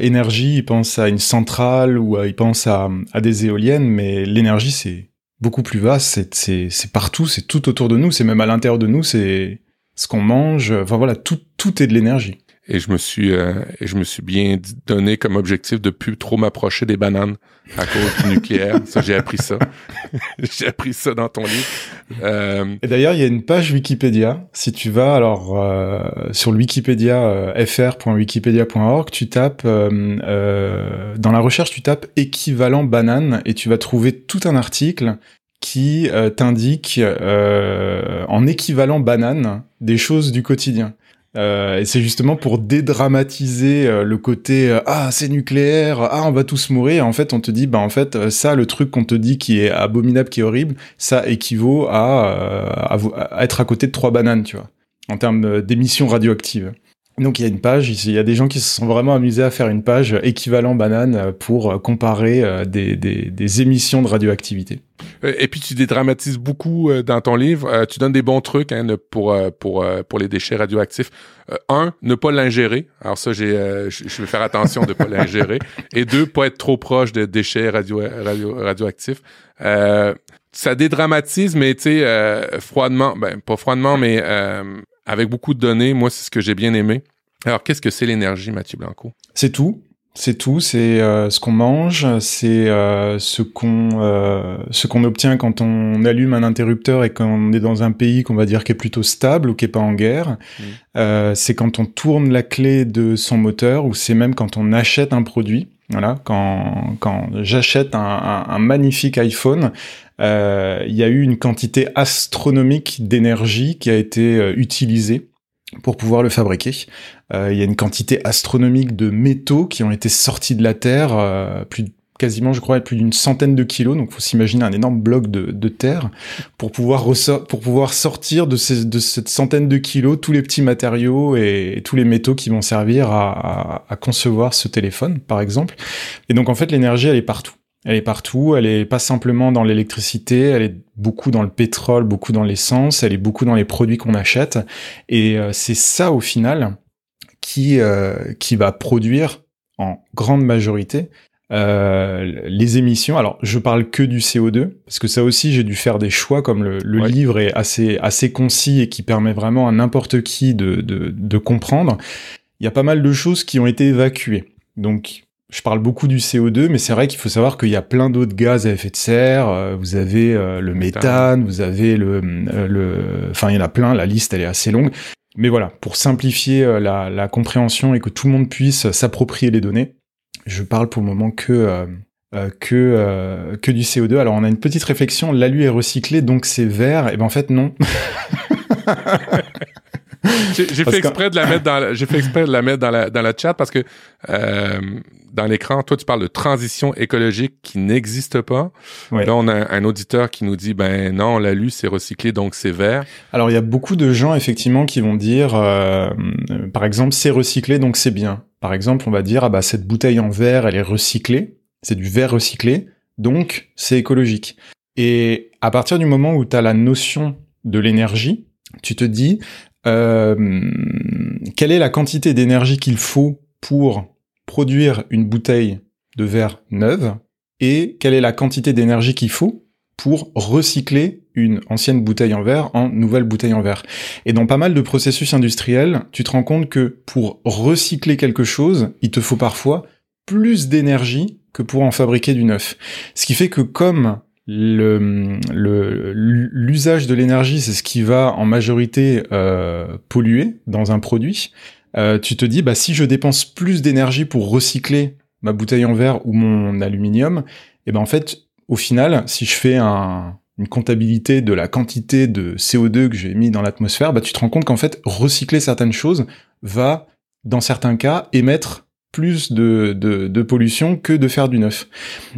énergie, ils pensent à une centrale ou ils pensent à, à des éoliennes, mais l'énergie c'est beaucoup plus vaste. C'est c'est c'est partout, c'est tout autour de nous, c'est même à l'intérieur de nous, c'est ce qu'on mange. Enfin voilà, tout tout est de l'énergie et je me suis euh, et je me suis bien donné comme objectif de plus trop m'approcher des bananes à cause du nucléaire. Ça, j'ai appris ça. j'ai appris ça dans ton livre. Euh... Et d'ailleurs, il y a une page Wikipédia. Si tu vas alors euh, sur Wikipédia euh, fr.wikipedia.org, tu tapes euh, dans la recherche, tu tapes équivalent banane et tu vas trouver tout un article qui t'indique en équivalent banane des choses du quotidien. Euh, et c'est justement pour dédramatiser euh, le côté euh, ah c'est nucléaire ah on va tous mourir. En fait on te dit bah en fait ça le truc qu'on te dit qui est abominable qui est horrible ça équivaut à, à être à côté de trois bananes tu vois en termes d'émissions radioactives donc il y a une page, il y a des gens qui se sont vraiment amusés à faire une page équivalent banane pour comparer euh, des, des, des émissions de radioactivité. Et puis tu dédramatises beaucoup euh, dans ton livre. Euh, tu donnes des bons trucs hein, pour pour pour les déchets radioactifs. un, ne pas l'ingérer. Alors ça, j'ai je vais faire attention de pas l'ingérer. Et deux, pas être trop proche de déchets radio, radio radioactifs. ça dédramatise, mais tu sais froidement, ben pas froidement, mais avec beaucoup de données. Moi, c'est ce que j'ai bien aimé. Alors, qu'est-ce que c'est l'énergie, Mathieu Blanco? C'est tout. C'est tout, c'est euh, ce qu'on mange, c'est euh, ce qu'on euh, ce qu'on obtient quand on allume un interrupteur et qu'on est dans un pays qu'on va dire qui est plutôt stable ou qui est pas en guerre. Mmh. c'est quand on tourne la clé de son moteur ou c'est même quand on achète un produit. Voilà, quand quand j'achète un, un, un, magnifique iPhone, il y a eu une quantité astronomique d'énergie qui a été utilisée pour pouvoir le fabriquer. Euh, il y a une quantité astronomique de métaux qui ont été sortis de la Terre, euh, plus quasiment, je crois, plus d'une centaine de kilos. Donc, faut s'imaginer un énorme bloc de, de terre pour pouvoir pour pouvoir sortir de, ces, de cette centaine de kilos tous les petits matériaux et, tous les métaux qui vont servir à, à, à, concevoir ce téléphone, par exemple. Et donc, en fait, l'énergie, elle est partout. Elle est partout, elle est pas simplement dans l'électricité, elle est beaucoup dans le pétrole, beaucoup dans l'essence, elle est beaucoup dans les produits qu'on achète. Et euh, c'est ça au final qui, euh, qui va produire en grande majorité euh, les émissions. Alors, je parle que du CO2 parce que ça aussi, j'ai dû faire des choix comme le, le livre est assez assez concis et qui permet vraiment à n'importe qui de, de, de comprendre. Il y a pas mal de choses qui ont été évacuées. Donc, je parle beaucoup du CO2, mais c'est vrai qu'il faut savoir qu'il y a plein d'autres gaz à effet de serre. Euh, vous avez euh, le méthane, vous avez le, euh, le, enfin il y en a plein. La liste elle est assez longue. Mais voilà, pour simplifier la, la compréhension et que tout le monde puisse s'approprier les données, je parle pour le moment que que que du CO2. Alors on a une petite réflexion. L'alu est recyclé, donc c'est vert. Et ben en fait non. j'ai fait exprès de la mettre dans j'ai fait exprès de la mettre dans la dans la chat parce que euh, dans l'écran toi tu parles de transition écologique qui n'existe pas. Là on a un, auditeur qui nous dit ben non on l'a lu c'est recyclé donc c'est vert. Alors il y a beaucoup de gens effectivement qui vont dire euh, par exemple c'est recyclé donc c'est bien. Par exemple on va dire ah bah cette bouteille en verre elle est recyclée. C'est du verre recyclé donc c'est écologique. Et à partir du moment où tu as la notion de l'énergie tu te dis quelle est la quantité d'énergie qu'il faut pour produire une bouteille de verre neuve et quelle est la quantité d'énergie qu'il faut pour recycler une ancienne bouteille en verre en nouvelle bouteille en verre? Et dans pas mal de processus industriels, tu te rends compte que pour recycler quelque chose, il te faut parfois plus d'énergie que pour en fabriquer du neuf. Ce qui fait que comme l'usage de l'énergie, c'est ce qui va en majorité euh, polluer dans un produit. Euh, tu te dis, bah si je dépense plus d'énergie pour recycler ma bouteille en verre ou mon aluminium, et eh ben en fait, au final, si je fais un, une comptabilité de la quantité de CO2 que j'ai mis dans l'atmosphère, bah tu te rends compte qu'en fait, recycler certaines choses va, dans certains cas, émettre plus de, de, pollution que de faire du neuf.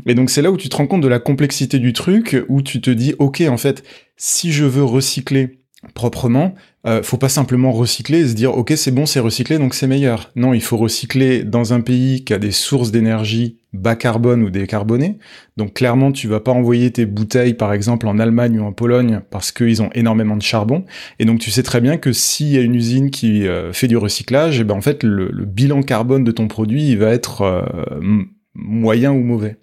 Et donc c'est là où tu te rends compte de la complexité du truc, où tu te dis, ok, en fait, si je veux recycler proprement, euh, faut pas simplement recycler et se dire ok c'est bon c'est recyclé donc c'est meilleur. Non, il faut recycler dans un pays qui a des sources d'énergie bas carbone ou décarbonées. Donc clairement tu vas pas envoyer tes bouteilles par exemple en Allemagne ou en Pologne parce qu'ils ont énormément de charbon. Et donc tu sais très bien que s'il y a une usine qui euh, fait du recyclage, et eh ben en fait le, bilan carbone de ton produit il va être euh, moyen ou mauvais.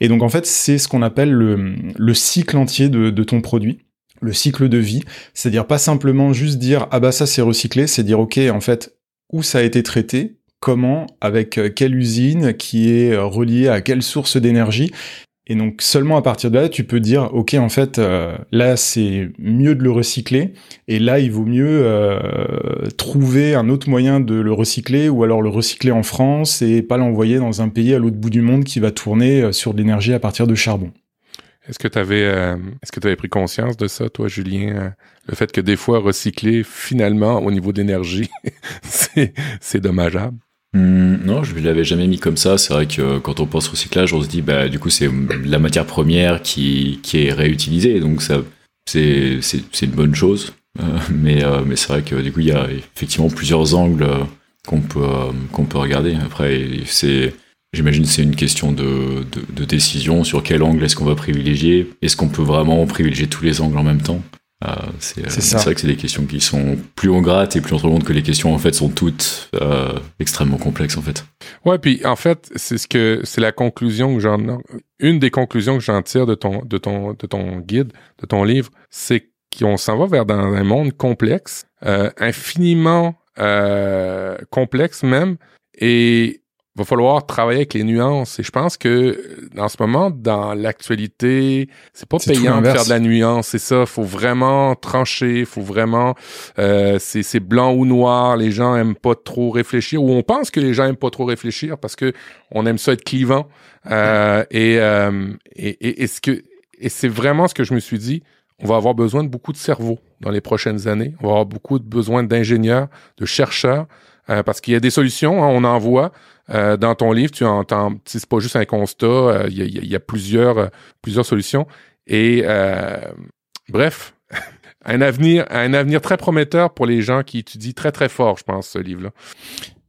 Et donc en fait c'est ce qu'on appelle le, le cycle entier de, de ton produit le cycle de vie, c'est-à-dire pas simplement juste dire ah bah ça c'est recyclé, c'est dire ok en fait où ça a été traité, comment, avec euh, quelle usine, qui est euh, reliée à quelle source d'énergie? Et donc seulement à partir de là, tu peux dire ok en fait euh, là c'est mieux de le recycler. Et là il vaut mieux trouver un autre moyen de le recycler ou alors le recycler en France et pas l'envoyer dans un pays à l'autre bout du monde qui va tourner sur de l'énergie à partir de charbon. Est-ce que tu avais, euh, avais pris conscience de ça, toi, Julien, euh, le fait que des fois recycler, finalement, au niveau d'énergie, c'est, c'est dommageable? Hmm, non, je ne l'avais jamais mis comme ça. C'est vrai que quand on pense recyclage, on se dit, bah, du coup, c'est la matière première qui, qui est réutilisée, donc ça, c'est, une bonne chose. Euh, mais, mais c'est vrai que du coup, il y a effectivement plusieurs angles qu'on peut, qu'on peut regarder. Après, c'est J'imagine que c'est une question de, de, décision sur quel angle est-ce qu'on va privilégier? Est-ce qu'on peut vraiment privilégier tous les angles en même temps? Euh, C'est euh, vrai que c'est des questions qui sont plus on gratte et plus on se rend compte que les questions en fait sont toutes euh, extrêmement complexes en fait. Ouais, puis en fait c'est ce que c'est la conclusion que j'en une des conclusions que j'en tire de ton de ton de ton guide de ton livre, c'est qu'on s'en va vers dans un monde complexe, euh, infiniment complexe même et va falloir travailler avec les nuances. Et je pense que en ce moment, dans l'actualité, c'est pas payant de faire de la nuance. C'est ça. Faut vraiment trancher. Faut vraiment, euh, c'est blanc ou noir. Les gens aiment pas trop réfléchir ou on pense que les gens aiment pas trop réfléchir parce que on aime ça être clivant. Euh, et, euh, et, et, et, ce que et c'est vraiment ce que je me suis dit. On va avoir besoin de beaucoup de cerveaux dans les prochaines années. On va avoir beaucoup de besoin d'ingénieurs, de chercheurs, euh, parce qu'il y a des solutions, hein, on en voit. Euh, dans ton livre, tu entends, c'est pas juste un constat, euh, il y, a, y, a, plusieurs, plusieurs solutions. Et bref, un avenir, un avenir très prometteur pour les gens qui étudient très très fort, je pense, ce livre-là.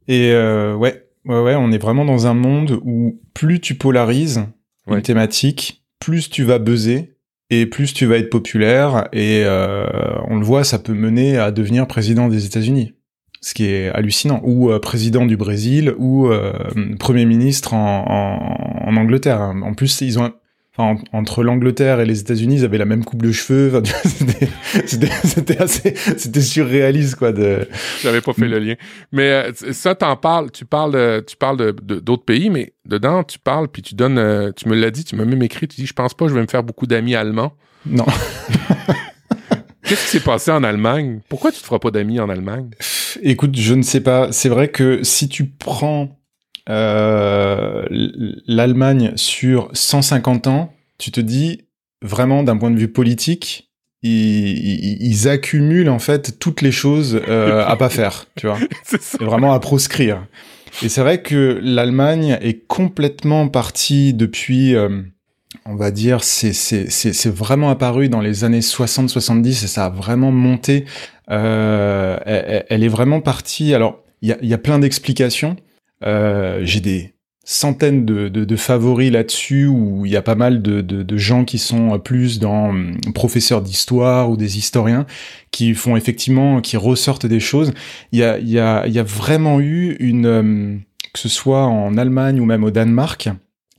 Et ouais, ouais, ouais, on est vraiment dans un monde où plus tu polarises une thématique, plus tu vas buzzer et plus tu vas être populaire. Et on le voit, ça peut mener à devenir président des États-Unis ce qui est hallucinant, ou euh, président du Brésil, ou euh, premier ministre en, en, en, Angleterre. En plus, ils ont, enfin, entre l'Angleterre et les États-Unis, ils avaient la même coupe de cheveux. c'était assez, c'était surréaliste, quoi. De... J'avais pas fait le lien, mais euh, ça, t'en parles. Tu parles, de, tu parles de d'autres pays, mais dedans, tu parles, puis tu donnes, tu me l'as dit, tu m'as même écrit, tu dis, je pense pas, je vais me faire beaucoup d'amis allemands. Non. Qu'est-ce qui s'est passé en Allemagne? Pourquoi tu te feras pas d'amis en Allemagne? Écoute, je ne sais pas. C'est vrai que si tu prends euh, l'Allemagne sur 150 ans, tu te dis vraiment d'un point de vue politique, ils, ils, accumulent en fait toutes les choses euh, à pas faire, tu vois, c'est vraiment à proscrire. Et c'est vrai que l'Allemagne est complètement partie depuis, euh, on va dire, c'est vraiment apparu dans les années 60-70 et ça a vraiment monté euh, elle, est vraiment partie. Alors, il y a, plein d'explications. Euh, J'ai des centaines de, de, de favoris là-dessus où il y a pas mal de, de, gens qui sont plus dans hum, professeurs d'histoire ou des historiens qui font effectivement, qui ressortent des choses. Il y a, y a, y a vraiment eu une, hum, que ce soit en Allemagne ou même au Danemark,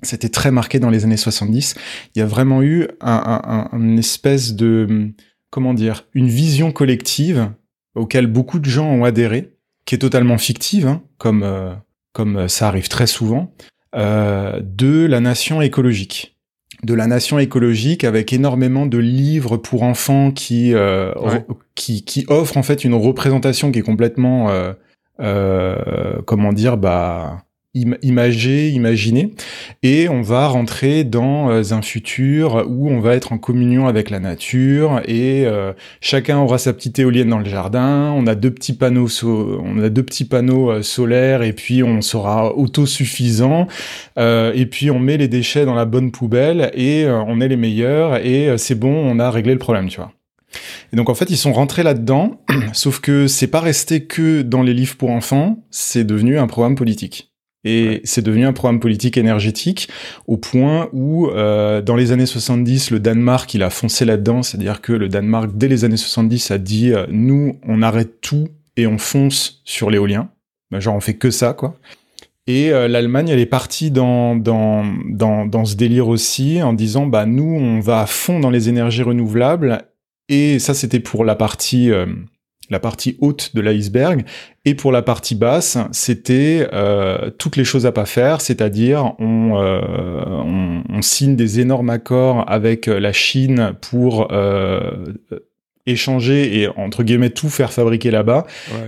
c'était très marqué dans les années 70. Il y a vraiment eu un, un, un une espèce de comment dire, une vision collective auquel beaucoup de gens ont adhéré, qui est totalement fictive, hein, comme euh, comme ça arrive très souvent, euh, de la nation écologique. de la nation écologique avec énormément de livres pour enfants qui euh, qui, qui offrent en fait une représentation qui est complètement euh, euh, comment dire bah imagé, imaginé, et on va rentrer dans euh, un futur où on va être en communion avec la nature et euh, chacun aura sa petite éolienne dans le jardin. On a deux petits panneaux, on a deux petits panneaux euh, solaires et puis on sera autosuffisant. et puis on met les déchets dans la bonne poubelle et on est les meilleurs et c'est bon, on a réglé le problème, tu vois. Et donc en fait, ils sont rentrés là-dedans, sauf que c'est pas resté que dans les livres pour enfants, c'est devenu un programme politique. Et c'est devenu un programme politique énergétique au point où, euh, dans les années 70, le Danemark, il a foncé là-dedans. C'est-à-dire que le Danemark, dès les années 70, a dit euh, nous, on arrête tout et on fonce sur l'éolien. Ben, genre, on fait que ça, quoi. Et euh, l'Allemagne, elle est partie dans, dans, dans, dans ce délire aussi, en disant bah nous, on va à fond dans les énergies renouvelables. Et ça, c'était pour la partie la partie haute de l'iceberg. Et pour la partie basse, c'était euh, toutes les choses à pas faire, c'est-à-dire on, euh, on, on, signe des énormes accords avec la Chine pour euh, échanger et entre guillemets tout faire fabriquer là-bas.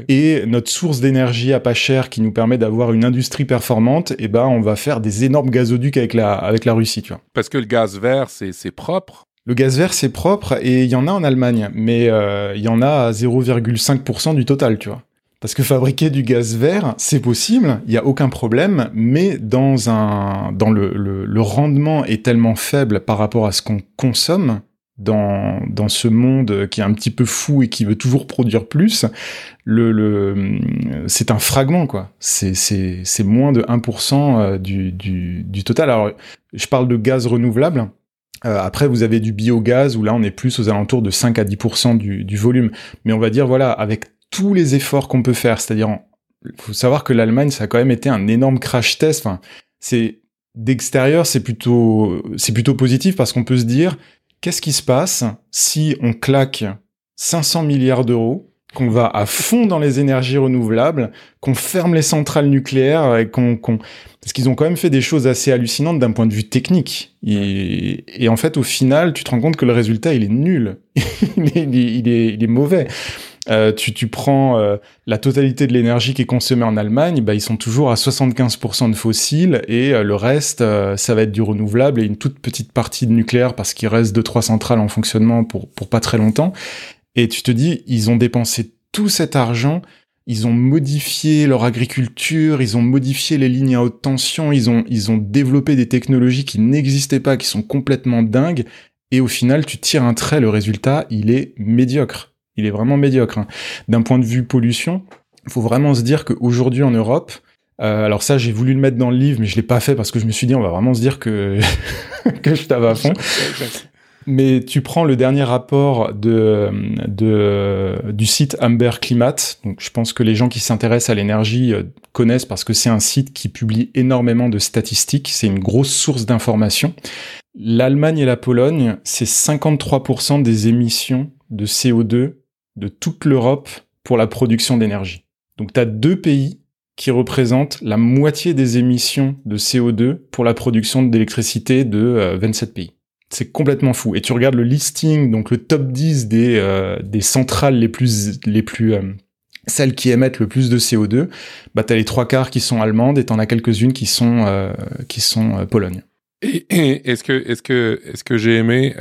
Et notre source d'énergie à pas cher qui nous permet d'avoir une industrie performante et eh ben on va faire des énormes gazoducs avec la avec la Russie tu vois. Parce que le gaz vert c'est c'est propre le gaz vert, c'est propre et il y en a en Allemagne, mais euh, il y en a à 0,5% du total, tu vois. Parce que fabriquer du gaz vert, c'est possible, il y a aucun problème, mais dans un, dans le, le, rendement est tellement faible par rapport à ce qu'on consomme dans, dans ce monde qui est un petit peu fou et qui veut toujours produire plus, le, le c'est un fragment quoi. C'est moins de 1% euh, du, du du total. Alors je parle de gaz renouvelable euh, après, vous avez du biogaz où là, on est plus aux alentours de 5 à 10% du, du volume. Mais on va dire, voilà, avec tous les efforts qu'on peut faire, c'est-à-dire, faut savoir que l'Allemagne, ça a quand même été un énorme crash test. Enfin, c'est d'extérieur, c'est plutôt, c'est plutôt positif parce qu'on peut se dire, qu'est-ce qui se passe si on claque 500 milliards d'euros qu'on va à fond dans les énergies renouvelables, qu'on ferme les centrales nucléaires et qu'on, parce qu'ils ont quand même fait des choses assez hallucinantes d'un point de vue technique. Et, en fait, au final, tu te rends compte que le résultat, il est nul. il, est, mauvais. Euh, tu, prends euh, la totalité de l'énergie qui est consommée en Allemagne, bah, ils sont toujours à 75% de fossiles et euh, le reste, ça va être du renouvelable et une toute petite partie de nucléaire parce qu'il reste deux trois centrales en fonctionnement pour pas très longtemps. Et tu te dis, ils ont dépensé tout cet argent, ils ont modifié leur agriculture, ils ont modifié les lignes à haute tension, ils ont, ils ont développé des technologies qui n'existaient pas, qui sont complètement dingues. Et au final, tu tires un trait, le résultat, il est médiocre. Il est vraiment médiocre. Hein. D'un point de vue pollution, faut vraiment se dire qu'aujourd'hui en Europe, euh, alors ça, j'ai voulu le mettre dans le livre, mais je l'ai pas fait parce que je me suis dit, on va vraiment se dire que que je t'avais à fond. Mais tu prends le dernier rapport de, de, du site Amber Climate. Donc, je pense que les gens qui s'intéressent à l'énergie euh, connaissent parce que c'est un site qui publie énormément de statistiques. C'est une grosse source d'informations. L'Allemagne et la Pologne, c'est 53% des émissions de CO2 de toute l'Europe pour la production d'énergie. Donc, tu as deux pays qui représentent la moitié des émissions de CO2 pour la production d'électricité de 27 euh, pays c'est complètement fou. Et tu regardes le listing, donc le top 10 des, euh, des centrales les plus, les plus, euh, celles qui émettent le plus de CO2, bah t'as les trois quarts qui sont allemandes et t'en as quelques-unes qui sont, euh, qui sont Pologne. Et, est-ce que, est-ce que, est-ce que j'ai aimé,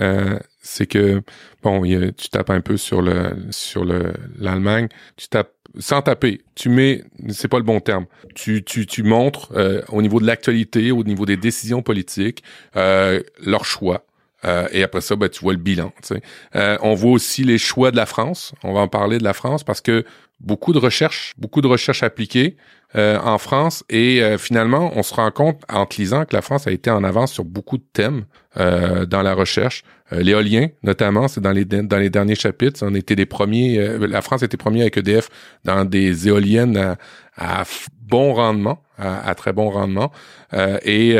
c'est que bon, tu tapes un peu sur le, sur le l'Allemagne, tu tapes sans taper, tu mets, c'est pas le bon terme, tu, tu, tu montres au niveau de l'actualité, au niveau des décisions politiques, euh, leur choix, euh, et après ça, ben, tu vois le bilan. Euh, on voit aussi les choix de la France. On va en parler de la France parce que beaucoup de recherches, beaucoup de recherches appliquées euh, en France et finalement, on se rend compte en lisant que la France a été en avance sur beaucoup de thèmes dans la recherche. L'éolien, notamment, c'est dans les dans les derniers chapitres. On était des premiers. la France était premier avec EDF dans des éoliennes à, bon rendement, à, à, très bon rendement. et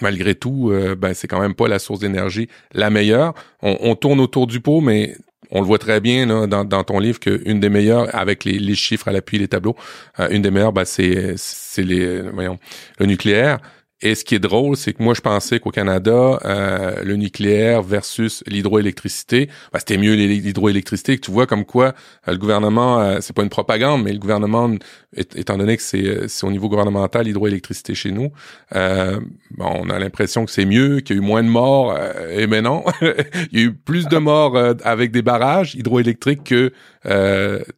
malgré tout, euh, ben, c'est quand même pas la source d'énergie la meilleure. On, tourne autour du pot, mais on le voit très bien dans, dans, ton livre qu'une des meilleures, avec les, chiffres à l'appui, les tableaux, euh, une des meilleures, ben, c'est c'est les voyons le nucléaire. Et ce qui est drôle, c'est que moi, je pensais qu'au Canada, euh, le nucléaire versus l'hydroélectricité, ben, c'était mieux l'hydroélectricité. Tu vois comme quoi euh, le gouvernement, euh, c'est pas une propagande, mais le gouvernement, étant donné que c'est au niveau gouvernemental l'hydroélectricité chez nous, bon, on a l'impression que c'est mieux, qu'il y a eu moins de morts. et mais non, il y a eu plus de morts avec des barrages hydroélectriques que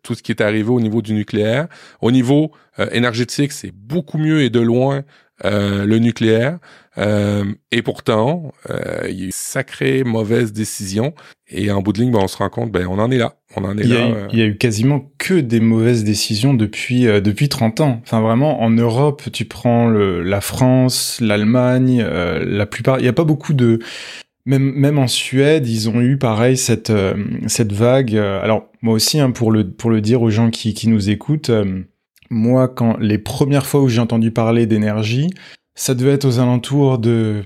tout ce qui est arrivé au niveau du nucléaire. Au niveau énergétique, c'est beaucoup mieux et de loin euh, le nucléaire. Euh, et pourtant, euh, il y a eu une sacrée mauvaise décision. Et en bout de ligne, ben, on se rend compte, ben, on en est là. On en est il là. Euh. il y a eu quasiment que des mauvaises décisions depuis depuis 30 ans. Enfin, vraiment, en Europe, tu prends le, la France, l'Allemagne, la plupart. Il n'y a pas beaucoup de même, même en Suède, ils ont eu pareil cette cette vague. alors moi aussi, hein, pour le pour le dire aux gens qui qui nous écoutent, moi, quand les premières fois où j'ai entendu parler d'énergie, ça devait être aux alentours de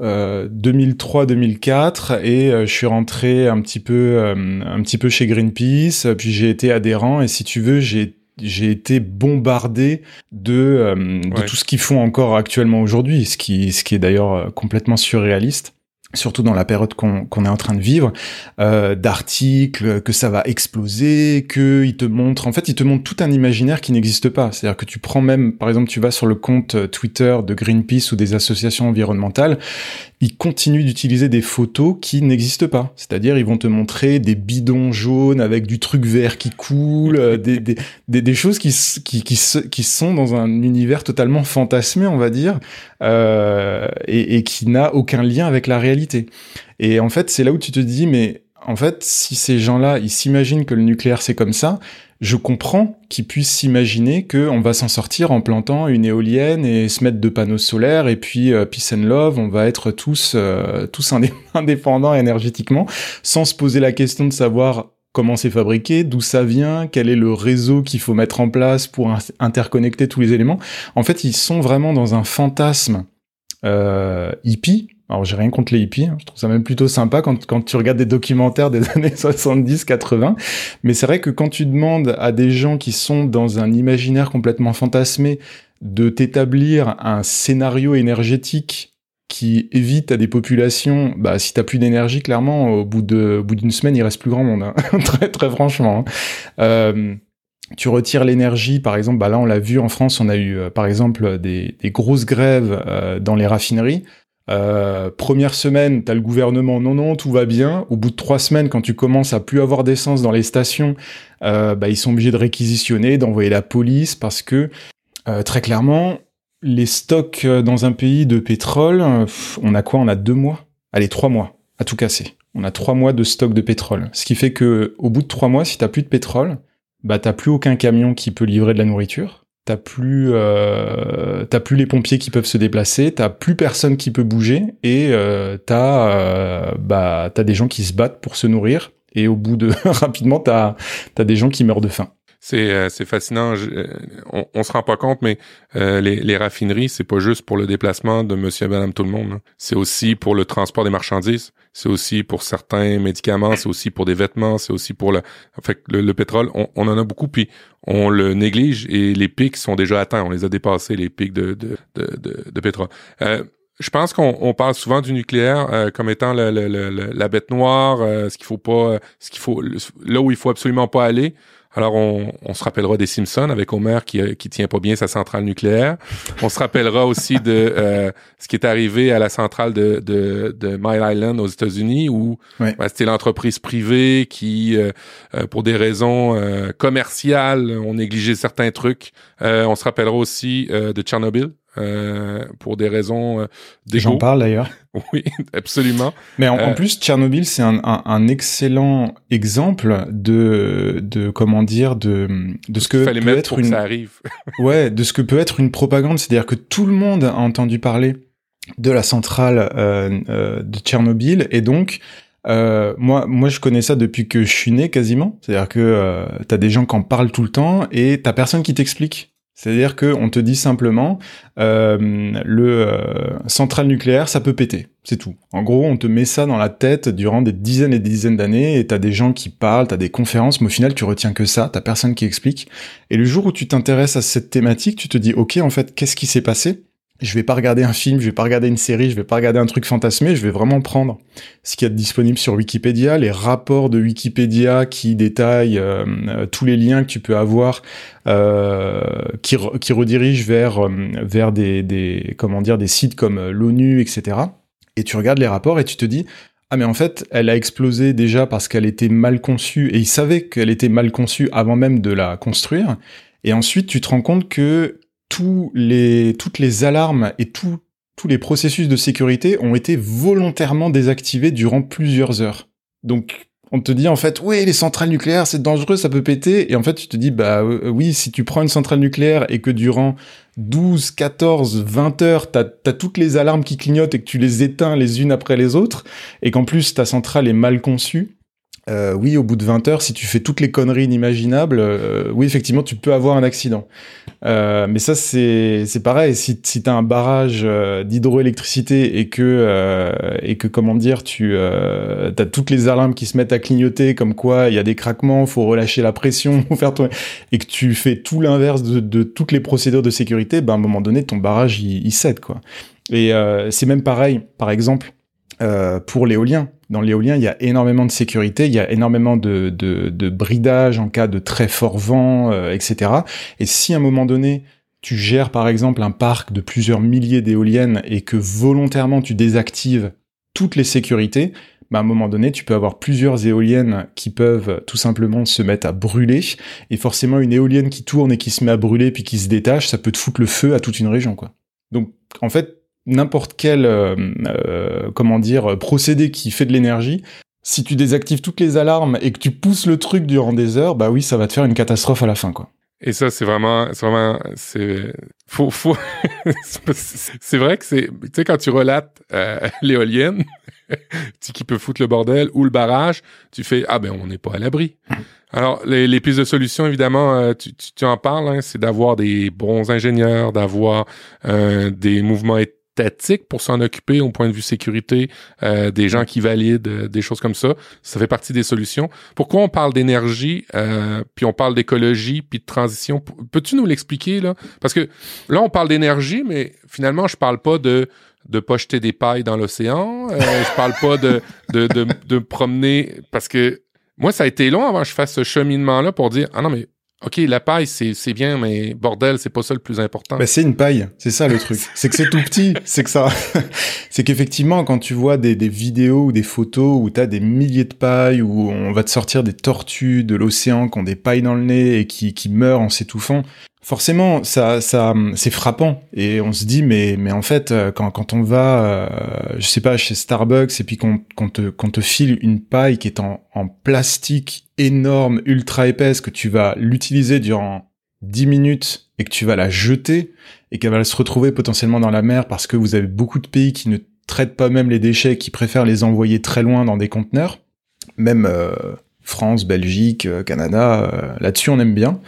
2003-2004 euh, et euh, je suis rentré un petit peu euh, un petit peu chez Greenpeace puis j'ai été adhérent et si tu veux j'ai j'ai été bombardé de, de tout ce qu'ils font encore actuellement aujourd'hui, ce qui, ce qui est d'ailleurs complètement surréaliste surtout dans la période qu'on est en train de vivre, euh, d'articles, que ça va exploser, que il te montre, en fait, il te montre tout un imaginaire qui n'existe pas. C'est-à-dire que tu prends même, par exemple, tu vas sur le compte euh, Twitter de Greenpeace ou des associations environnementales, ils continuent d'utiliser des photos qui n'existent pas. C'est-à-dire, ils vont te montrer des bidons jaunes avec du truc vert qui coule, euh, des, des, des, choses qui, qui, qui, qui, sont dans un univers totalement fantasmé, on va dire, euh, et, et qui n'a aucun lien avec la réalité. Et en fait, c'est là où tu te dis, mais en fait, si ces gens-là, ils s'imaginent que le nucléaire c'est comme ça, je comprends qu'ils puissent s'imaginer qu'on va s'en sortir en plantant une éolienne et se mettre de panneaux solaires et puis euh, peace and love, on va être tous euh, tous indépendants énergétiquement, sans se poser la question de savoir comment c'est fabriqué, d'où ça vient, quel est le réseau qu'il faut mettre en place pour interconnecter tous les éléments. En fait, ils sont vraiment dans un fantasme euh, hippie alors j'ai rien contre les hippies, hein. je trouve ça même plutôt sympa quand, quand tu regardes des documentaires des années 70-80, mais c'est vrai que quand tu demandes à des gens qui sont dans un imaginaire complètement fantasmé de t'établir un scénario énergétique qui évite à des populations, bah si t'as plus d'énergie, clairement, au bout de, au bout d'une semaine, il reste plus grand monde, hein. très très franchement. Hein. Euh, tu retires l'énergie, par exemple, bah là on l'a vu en France, on a eu euh, par exemple des, grosses grèves euh, dans les raffineries. Euh, première semaine, t'as le gouvernement, non, non, tout va bien. Au bout de trois semaines, quand tu commences à plus avoir d'essence dans les stations, euh, bah, ils sont obligés de réquisitionner, d'envoyer la police, parce que, euh, très clairement, les stocks euh, dans un pays de pétrole, on a quoi? On a deux mois? Allez, trois mois, à tout casser. On a trois mois de stock de pétrole. Ce qui fait que, au bout de trois mois, si t'as plus de pétrole, bah, t'as plus aucun camion qui peut livrer de la nourriture t'as plus euh, t'as plus les pompiers qui peuvent se déplacer, t'as plus personne qui peut bouger et euh, t'as euh, bah t'as des gens qui se battent pour se nourrir et au bout de rapidement t'as t'as des gens qui meurent de faim. C'est euh, fascinant. Euh, on, on se rend pas compte, mais euh, les, les raffineries, c'est pas juste pour le déplacement de Monsieur et Madame tout le monde. Hein. C'est aussi pour le transport des marchandises. C'est aussi pour certains médicaments. C'est aussi pour des vêtements. C'est aussi pour le. En fait, le, pétrole, on, on, en a beaucoup, puis on le néglige et les pics sont déjà atteints. On les a dépassés les pics de de de, de, de pétrole. Euh, je pense qu'on on parle souvent du nucléaire euh, comme étant le, le, la bête noire, ce qu'il faut pas, ce qu'il faut, là où il faut absolument pas aller. Alors, on, on, se rappellera des Simpsons avec Homer qui, euh, qui tient pas bien sa centrale nucléaire. On se rappellera aussi de euh, ce qui est arrivé à la centrale de, de, de Mile Island aux États-Unis où ben, c'était l'entreprise privée qui, euh, pour des raisons commerciales, ont négligé certains trucs. on se rappellera aussi de Tchernobyl euh, pour des raisons euh, J'en parle d'ailleurs. oui, absolument. Mais en, euh, plus, Tchernobyl, c'est un, un, un, excellent exemple de, de comment dire, de, de ce que peut être une. ça arrive. ouais, de ce que peut être une propagande. C'est-à-dire que tout le monde a entendu parler de la centrale de Tchernobyl et donc euh, moi, moi, je connais ça depuis que je suis né quasiment. C'est-à-dire que euh, t'as des gens qui en parlent tout le temps et t'as personne qui t'explique. C'est-à-dire que on te dit simplement euh, le euh, nucléaire, ça peut péter, c'est tout. En gros, on te met ça dans la tête durant des dizaines et des dizaines d'années, et t'as des gens qui parlent, t'as des conférences, mais au final, tu retiens que ça, t'as personne qui explique. Et le jour où tu t'intéresses à cette thématique, tu te dis, ok, en fait, qu'est-ce qui s'est passé? Je vais pas regarder un film, je vais pas regarder une série, je vais pas regarder un truc fantasmé, je vais vraiment prendre ce qu'il y a de disponible sur Wikipédia, les rapports de Wikipédia qui détaillent euh, euh, tous les liens que tu peux avoir, euh, qui, qui redirigent vers euh, vers des, des comment dire des sites comme l'ONU, etc. Et tu regardes les rapports et tu te dis ah mais en fait elle a explosé déjà parce qu'elle était mal conçue et ils savaient qu'elle était mal conçue avant même de la construire. Et ensuite tu te rends compte que toutes les alarmes et tous les processus de sécurité ont été volontairement désactivés durant plusieurs heures. Donc, on te dit en fait, oui, les centrales nucléaires, c'est dangereux, ça peut péter. Et en fait, tu te dis, bah euh, oui, si tu prends une centrale nucléaire et que durant 12, 14, 20 heures, t'as as toutes les alarmes qui clignotent et que tu les éteins les unes après les autres, et qu'en plus ta centrale est mal conçue, euh, oui, au bout de 20 heures, si tu fais toutes les conneries inimaginables, euh, oui, effectivement, tu peux avoir un accident. Euh, mais ça, c'est pareil. Si, si tu un barrage euh, d'hydroélectricité et que euh, et que comment dire, tu as toutes les alarmes qui se mettent à clignoter, comme quoi il y a des craquements, faut relâcher la pression, faire ton... et que tu fais tout l'inverse de, de, toutes les procédures de sécurité, ben à un moment donné, ton barrage il, il cède quoi. Et c'est même pareil, par exemple, pour l'éolien dans l'éolien, il y a énormément de sécurité, il y a énormément de, de, de bridage en cas de très fort vent, euh, etc. Et si à un moment donné, tu gères par exemple un parc de plusieurs milliers d'éoliennes et que volontairement tu désactives toutes les sécurités, bah à un moment donné, tu peux avoir plusieurs éoliennes qui peuvent tout simplement se mettre à brûler. Et forcément, une éolienne qui tourne et qui se met à brûler puis qui se détache, ça peut te foutre le feu à toute une région, quoi. Donc, en fait, n'importe quel euh, euh, comment dire procédé qui fait de l'énergie, si tu désactives toutes les alarmes et que tu pousses le truc durant des heures, bah oui, ça va te faire une catastrophe à la fin, quoi. Et ça, c'est vraiment, c'est vraiment, c'est, faut, faut, c'est vrai que c'est, tu sais, quand tu relates euh, l'éolienne, qui peut foutre le bordel ou le barrage, tu fais, ah ben, on n'est pas à l'abri. Alors, les, les, pistes de solution, évidemment, euh, tu, tu, en parles, hein, c'est d'avoir des bons ingénieurs, d'avoir euh, des mouvements statique pour s'en occuper au point de vue sécurité, euh, des gens qui valident, euh, des choses comme ça. Ça fait partie des solutions. Pourquoi on parle d'énergie, euh, puis on parle d'écologie, puis de transition? Peux-tu nous l'expliquer, là? Parce que là, on parle d'énergie, mais finalement, je parle pas de de pas jeter des pailles dans l'océan. Euh, je parle pas de, de, de, de promener parce que moi, ça a été long avant que je fasse ce cheminement-là pour dire, ah non, mais OK, la paille, c'est bien, mais bordel, c'est pas ça le plus important. Bah, c'est une paille, c'est ça le truc. c'est que c'est tout petit, c'est que ça... c'est qu'effectivement, quand tu vois des, des, vidéos ou des photos où t'as des milliers de pailles, où on va te sortir des tortues de l'océan qui ont des pailles dans le nez et qui, qui meurent en s'étouffant, forcément, ça, ça, c'est frappant. Et on se dit, mais, mais en fait, euh, quand, quand on va, euh, je sais pas, chez Starbucks et puis qu'on te, qu'on te file une paille qui est en, en plastique énorme, ultra épaisse, que tu vas l'utiliser durant 10 minutes et que tu vas la jeter et qu'elle va se retrouver potentiellement dans la mer parce que vous avez beaucoup de pays qui ne traitent pas même les déchets, qui préfèrent les envoyer très loin dans des conteneurs. Même euh, France, Belgique, Canada, là-dessus on aime bien.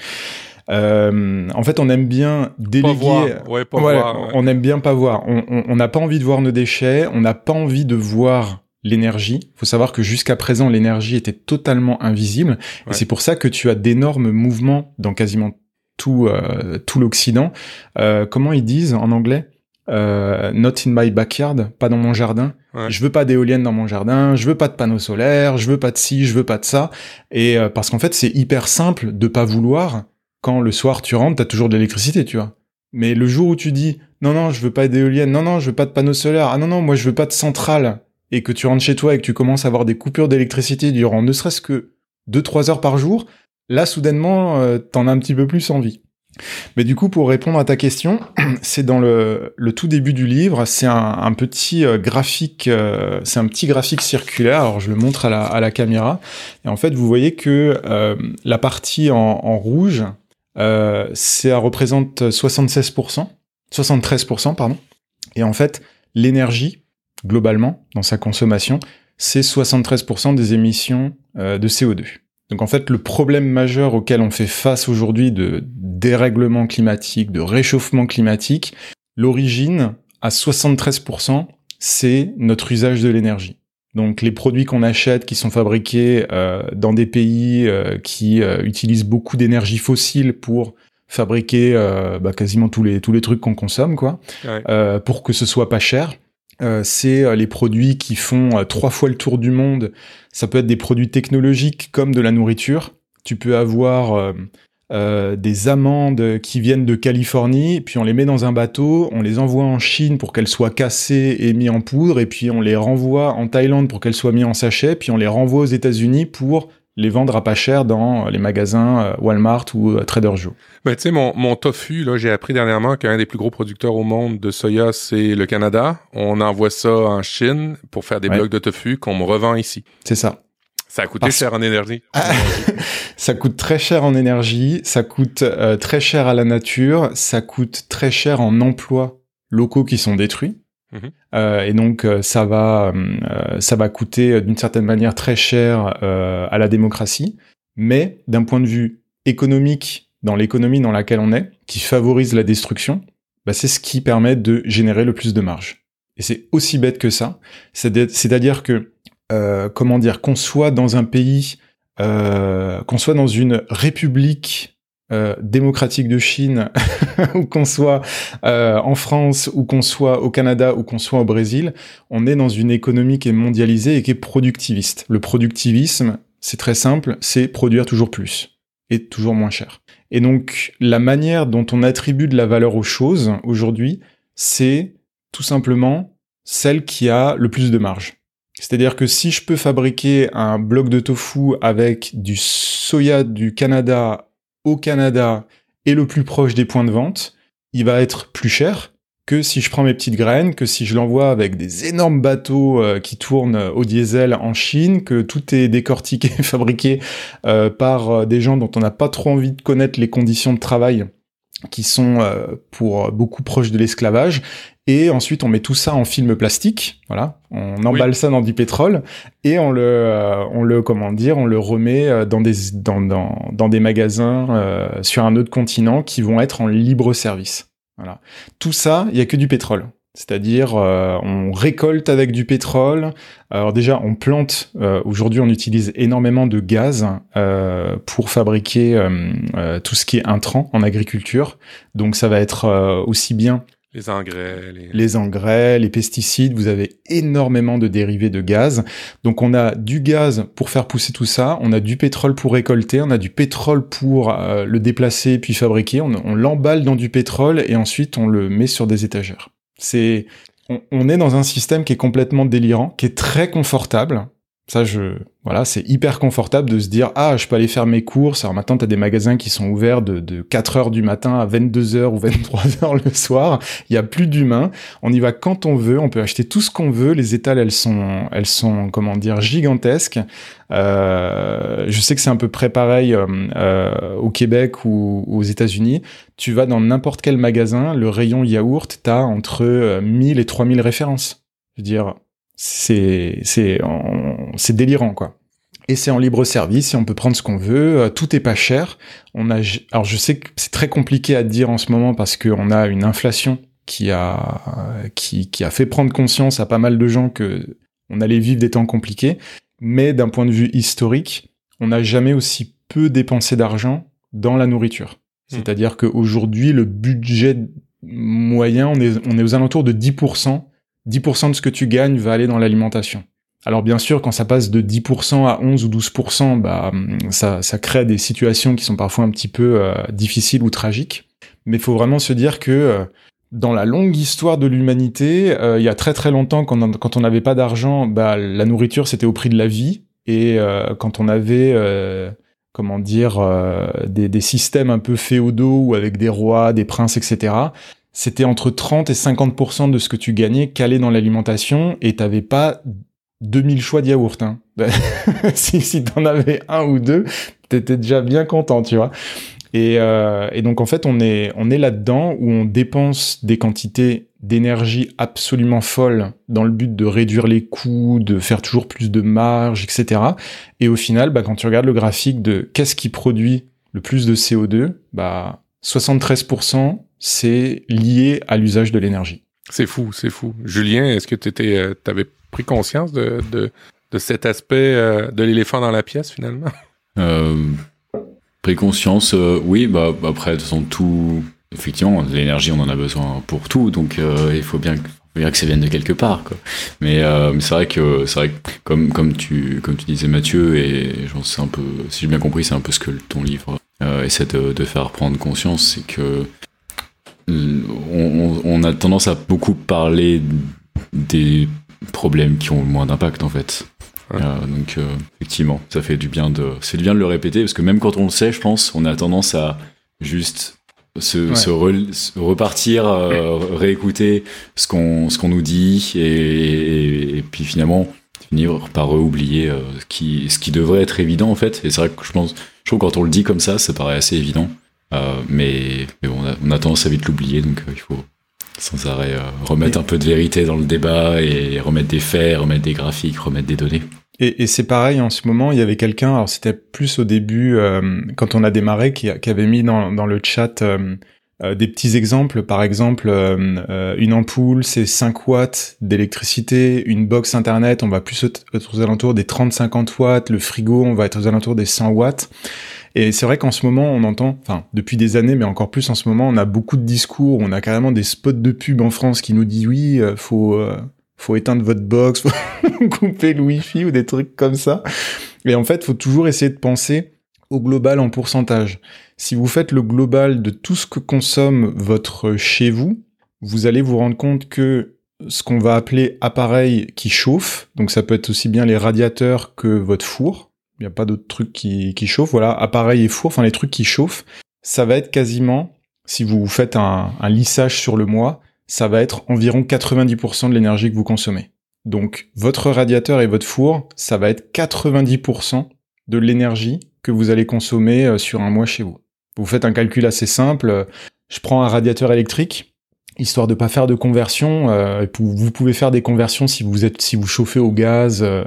Euh, en fait, on aime bien déléguer. Ouais, pas voir, On aime bien pas voir. On n'a pas envie de voir nos déchets. On n'a pas envie de voir l'énergie. Il faut savoir que jusqu'à présent, l'énergie était totalement invisible. Et c'est pour ça que tu as d'énormes mouvements dans quasiment tout, euh, tout l'Occident. Euh, comment ils disent en anglais? Euh, Not in my backyard, pas dans mon jardin. Je veux pas d'éoliennes dans mon jardin, je veux pas de panneaux solaires, je veux pas de ci, je veux pas de ça. Et euh, parce qu'en fait, c'est hyper simple de pas vouloir quand le soir tu rentres, t'as toujours de l'électricité, tu vois. Mais le jour où tu dis non non, je veux pas d'éolienne, non non, je veux pas de panneaux solaires, ah non non, moi je veux pas de centrale, et que tu rentres chez toi et que tu commences à avoir des coupures d'électricité durant ne serait-ce que 2-3 heures par jour, là soudainement euh, t'en as un petit peu plus envie. Mais du coup, pour répondre à ta question, c'est dans le, tout début du livre, c'est un, petit euh, graphique, euh, c'est un petit graphique circulaire. Alors je le montre à la, caméra, et en fait vous voyez que euh, la partie en rouge, euh, ça représente 76%, 73%, pardon. Et en fait, l'énergie, globalement, dans sa consommation, c'est 73% des émissions euh, de CO2. Donc en fait, le problème majeur auquel on fait face aujourd'hui de dérèglement climatique, de réchauffement climatique, l'origine à 73%, c'est notre usage de l'énergie. Donc les produits qu'on achète qui sont fabriqués euh, dans des pays euh, qui euh, utilisent beaucoup d'énergie fossile pour fabriquer bah, quasiment tous les tous les trucs qu'on consomme, quoi, pour que ce soit pas cher. c'est les produits qui font trois fois le tour du monde. Ça peut être des produits technologiques comme de la nourriture. Tu peux avoir euh, des amandes qui viennent de Californie, puis on les met dans un bateau, on les envoie en Chine pour qu'elles soient cassées et mises en poudre, et puis on les renvoie en Thaïlande pour qu'elles soient mises en sachet, puis on les renvoie aux États-Unis pour les vendre à pas cher dans les magasins euh, Walmart ou euh, Trader Joe. Ben, tu sais, mon, mon tofu, là, j'ai appris dernièrement qu'un des plus gros producteurs au monde de soya, c'est le Canada. On envoie ça en Chine pour faire des blocs de tofu qu'on me revend ici. C'est ça. Ça a coûté cher en énergie. Ah, ça coûte très cher en énergie, ça coûte euh, très cher à la nature, ça coûte très cher en emplois locaux qui sont détruits. Mhm. Euh, et donc euh, ça va, ça va coûter d'une certaine manière très cher à la démocratie, mais d'un point de vue économique, dans l'économie dans laquelle on est, qui favorise la destruction, bah, c'est ce qui permet de générer le plus de marge. Et c'est aussi bête que ça. C'est-à-dire que euh, comment dire, qu'on soit dans un pays, euh, qu'on soit dans une république euh, démocratique de Chine, ou qu'on soit en France, ou qu'on soit au Canada, ou qu'on soit au Brésil, on est dans une économie qui est mondialisée et qui est productiviste. Le productivisme, c'est très simple, c'est produire toujours plus et toujours moins cher. Et donc la manière dont on attribue de la valeur aux choses aujourd'hui, c'est tout simplement celle qui a le plus de marge. C'est-à-dire que si je peux fabriquer un bloc de tofu avec du soya du Canada au Canada et le plus proche des points de vente, il va être plus cher que si je prends mes petites graines, que si je l'envoie avec des énormes bateaux euh, qui tournent au diesel en Chine, que tout est décortiqué, fabriqué euh, par euh, des gens dont on n'a pas trop envie de connaître les conditions de travail qui sont pour beaucoup proches de l'esclavage et ensuite, on met tout ça en film plastique. Voilà, on emballe ça dans du pétrole et on le, euh, on le, comment dire, on le remet euh, dans des, dans, dans, dans des magasins euh, sur un autre continent qui vont être en libre service. Voilà, tout ça, il y a que du pétrole. C'est-à-dire, on récolte avec du pétrole. Alors déjà, on plante. Aujourd'hui, on utilise énormément de gaz pour fabriquer tout ce qui est intrant en agriculture. Donc, ça va être aussi bien les engrais. Les... engrais, les pesticides, vous avez énormément de dérivés de gaz. Donc on a du gaz pour faire pousser tout ça, on a du pétrole pour récolter, on a du pétrole pour euh, le déplacer puis fabriquer, on, l'emballe dans du pétrole et ensuite on le met sur des étagères. C'est, on est dans un système qui est complètement délirant, qui est très confortable, ça, je, voilà, c'est hyper confortable de se dire, ah, je peux aller faire mes courses. Alors maintenant, tu as des magasins qui sont ouverts de, de 4 heures du matin à 22 heures ou 23 heures le soir. Il y a plus d'humains. On y va quand on veut. On peut acheter tout ce qu'on veut. Les étals, elles sont, elles sont, comment dire, gigantesques. Euh, je sais que c'est un peu près pareil euh, euh, au Québec ou, aux États-Unis. Tu vas dans n'importe quel magasin, le rayon yaourt, t'as entre 1000 et 3000 références. Je veux dire, c'est c'est c'est délirant quoi. Et c'est en libre service et on peut prendre ce qu'on veut. Euh, tout est pas cher. On a alors je sais que c'est très compliqué à dire en ce moment parce qu'on a une inflation qui a qui qui a fait prendre conscience à pas mal de gens que on allait vivre des temps compliqués. Mais d'un point de vue historique, on n'a jamais aussi peu dépensé d'argent dans la nourriture. Hmm. C'est-à-dire qu'aujourd'hui, le budget moyen, on est, on est aux alentours de 10% 10% de ce que tu gagnes va aller dans l'alimentation. Alors bien sûr, quand ça passe de 10% à 11 ou 12%, bah, ça, ça crée des situations qui sont parfois un petit peu euh, difficiles ou tragiques. Mais il faut vraiment se dire que euh, dans la longue histoire de l'humanité, euh, il y a très très longtemps, quand on, n'avait pas d'argent, bah, la nourriture c'était au prix de la vie. Et quand on avait, comment dire, des, des systèmes un peu féodaux ou avec des rois, des princes, etc., c'était entre 30 et 50% de ce que tu gagnais calé dans l'alimentation et t'avais pas 2000 choix de yaourt. Hein. si si t'en avais un ou deux, t'étais déjà bien content, tu vois. Et, euh, et donc en fait, on est on est là-dedans où on dépense des quantités d'énergie absolument folles dans le but de réduire les coûts, de faire toujours plus de marge, etc. Et au final, bah, quand tu regardes le graphique de qu'est-ce qui produit le plus de CO2, bah 73% c'est lié à l'usage de l'énergie. C'est fou, c'est fou. Julien, est-ce que euh, avais pris conscience de, de, de cet aspect euh, de l'éléphant dans la pièce finalement? Euh, Pris conscience, oui, bah après de toute façon tout, effectivement, l'énergie on en a besoin pour tout, donc il faut bien que ça vienne de quelque part quoi. mais, mais c'est vrai que c'est vrai comme comme tu comme tu disais Mathieu et j'en sais un peu si j'ai bien compris c'est un peu ce que ton livre essaie de, de, faire prendre conscience c'est que on, a tendance à beaucoup parler des problèmes qui ont le moins d'impact en fait. Euh, donc euh, effectivement, ça fait du bien de, c'est du bien de le répéter parce que même quand on le sait, je pense, on a tendance à juste se, repartir, euh, réécouter ce qu'on ce qu'on nous dit et, puis finalement finir par oublier ce qui ce qui devrait être évident en fait. Et c'est vrai que je pense, je trouve que quand on le dit comme ça, ça paraît assez évident. Euh, mais, mais bon, on, a, tendance à vite l'oublier, donc euh, il faut sans arrêt euh, remettre un peu de vérité dans le débat et remettre des faits, remettre des graphiques, remettre des données. Et, et c'est pareil en ce moment, il y avait quelqu'un, alors c'était plus au début quand on a démarré, qui, avait mis dans, dans le chat des petits exemples. Par exemple, une ampoule, c'est 5 watts d'électricité. Une box internet, on va plus être aux alentours des 30-50 watts. Le frigo, on va être aux alentours des 100 watts. Et c'est vrai qu'en ce moment, on entend, enfin, depuis des années, mais encore plus en ce moment, on a beaucoup de discours, on a carrément des spots de pub en France qui nous disent oui, euh, faut, euh, faut éteindre votre box, faut couper le wifi ou des trucs comme ça. Et en fait, faut toujours essayer de penser au global en pourcentage. Si vous faites le global de tout ce que consomme votre chez vous, vous allez vous rendre compte que ce qu'on va appeler appareil qui chauffe, donc ça peut être aussi bien les radiateurs que votre four, il n'y a pas d'autres trucs qui, qui chauffent. Voilà, appareil et four, enfin les trucs qui chauffent, ça va être quasiment, si vous faites un, lissage sur le mois, ça va être environ 90% de l'énergie que vous consommez. Donc votre radiateur et votre four, ça va être 90% de l'énergie que vous allez consommer euh, sur un mois chez vous. Vous faites un calcul assez simple. Je prends un radiateur électrique, histoire de pas faire de conversion. Euh, vous pouvez faire des conversions si vous êtes si vous chauffez au gaz, euh,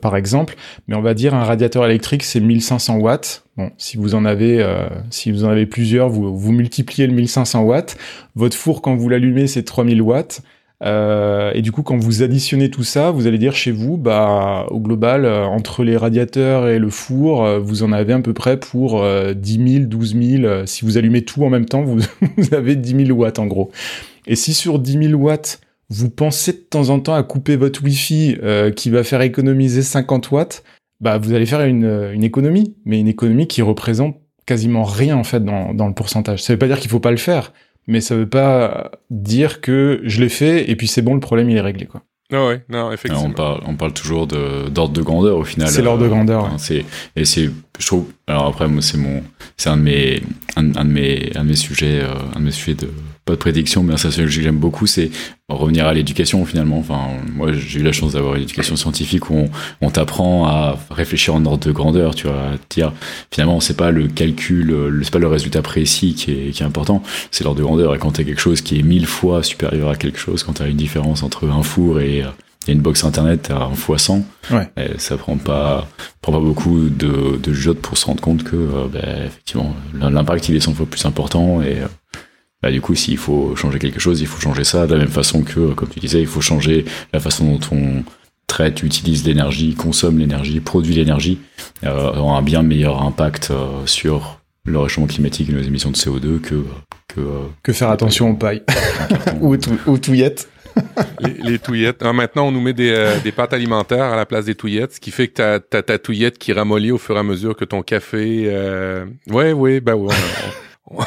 par exemple. Mais on va dire un radiateur électrique c'est 1500 watts. Bon, si vous en avez euh, si vous en avez plusieurs, vous vous multipliez le 1500 watts. Votre four quand vous l'allumez c'est 3000 watts. Euh, et du coup, quand vous additionnez tout ça, vous allez dire chez vous, bah, au global, euh, entre les radiateurs et le four, euh, vous en avez à peu près pour 10 000, 12 000. Si vous allumez tout en même temps, vous, avez 10 000 watts en gros. Et si sur 10 000 watts, vous pensez de temps en temps à couper votre Wi-Fi qui va faire économiser 50 watts, bah, vous allez faire une, une économie, mais une économie qui représente quasiment rien en fait dans, dans le pourcentage. Ça veut pas dire qu'il faut pas le faire, mais ça veut pas dire que je l'ai fait et puis c'est bon, le problème il est réglé quoi. Non, ouais, non, effectivement. on, parle, on parle toujours d'ordre de, grandeur au final. C'est l'ordre de grandeur. c'est et c'est, je trouve. Alors après, moi, c'est mon, c'est un de mes, un, de mes, un de mes sujets, euh, un de mes sujets de pas de prédiction, mais un sujet que j'aime beaucoup, c'est revenir à l'éducation finalement. Enfin, moi, j'ai eu la chance d'avoir une éducation scientifique où on, on t'apprend à réfléchir en ordre de grandeur. Tu vois, à dire finalement, c'est pas le calcul, c'est pas le résultat précis qui est, qui est important, c'est l'ordre de grandeur. Et quand t'as quelque chose qui est mille fois supérieur à quelque chose, quand t'as une différence entre un four et il y a une box internet à un fois 100. Ouais. ça prend pas, prend pas beaucoup de, de pour se rendre compte que, euh, bah, effectivement, l'impact il est 100 fois plus important et, euh, bah, du coup, s'il faut changer quelque chose, il faut changer ça de la même façon que, comme tu disais, il faut changer la façon dont on traite, utilise l'énergie, consomme l'énergie, produit l'énergie, euh, aura un bien meilleur impact euh, sur le réchauffement climatique et nos émissions de CO2 que que, que faire attention aux pailles ou aux touillettes les, les, touillettes. Ah, maintenant, on nous met des, euh, des, pâtes alimentaires à la place des touillettes, ce qui fait que t'as as ta touillette qui ramollit au fur et à mesure que ton café. Euh... Ouais, ouais, ben ouais. On, on,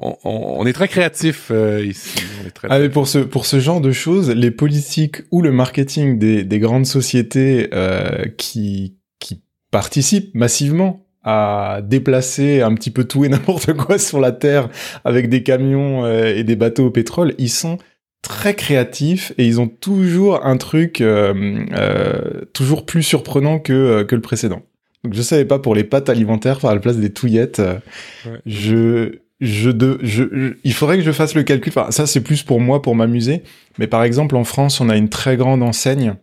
on, est très créatif euh, ici. très, ah, mais pour ce pour ce genre de choses, les politiques ou le marketing des, des grandes sociétés euh, qui qui participent massivement à déplacer un petit peu tout et n'importe quoi sur la terre avec des camions euh, et des bateaux au pétrole, ils sont très créatifs et ils ont toujours un truc euh, euh, toujours plus surprenant que, euh, que le précédent. Donc je savais pas pour les pâtes alimentaires par la place des touillettes. Je je, de, je, il faudrait que je fasse le calcul. Enfin, ça c'est plus pour moi pour m'amuser. Mais par exemple en France, on a une très grande enseigne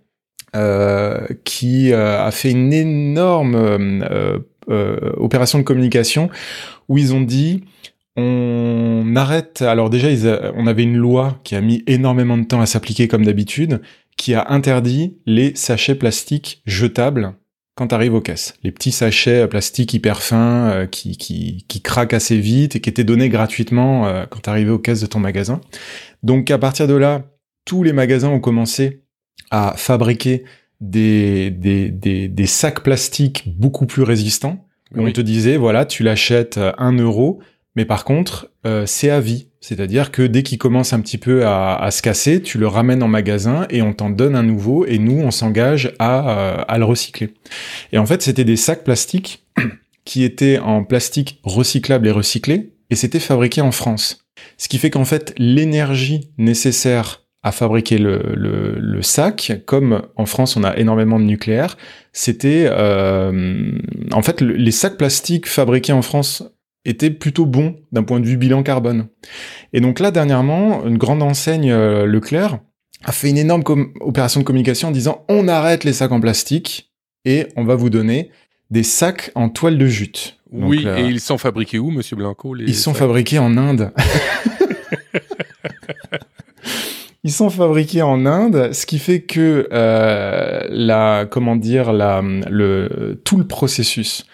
qui a fait une énorme opération de communication où ils ont dit on arrête. Alors déjà, on avait une loi qui a mis énormément de temps à s'appliquer comme d'habitude, qui a interdit les sachets plastiques jetables quand tu arrives aux caisses. Les petits sachets plastiques hyper fins qui, qui, qui craquent assez vite et qui étaient donnés gratuitement quand tu arrivais aux caisses de ton magasin. Donc à partir de là, tous les magasins ont commencé à fabriquer des, des, des, des sacs plastiques beaucoup plus résistants. On te disait, voilà, tu l'achètes un euro, mais par contre, euh, c'est à vie. C'est-à-dire que dès qu'il commence un petit peu à, se casser, tu le ramènes en magasin et on t'en donne un nouveau et nous, on s'engage à, euh, le recycler. Et en fait, c'était des sacs plastiques qui étaient en plastique recyclable et recyclé et c'était fabriqué en France. Ce qui fait qu'en fait, l'énergie nécessaire à fabriquer le, sac, comme en France on a énormément de nucléaire, c'était euh, en fait les sacs plastiques fabriqués en France étaient plutôt bons d'un point de vue bilan carbone. Et donc là dernièrement, une grande enseigne euh, Leclerc a fait une énorme opération de communication en disant on arrête les sacs en plastique et on va vous donner des sacs en toile de jute. oui, et ils sont fabriqués où, Monsieur Blanco Ils sont fabriqués en Inde. Ils sont fabriqués en Inde, ce qui fait que euh, la, comment dire, la, le, tout le processus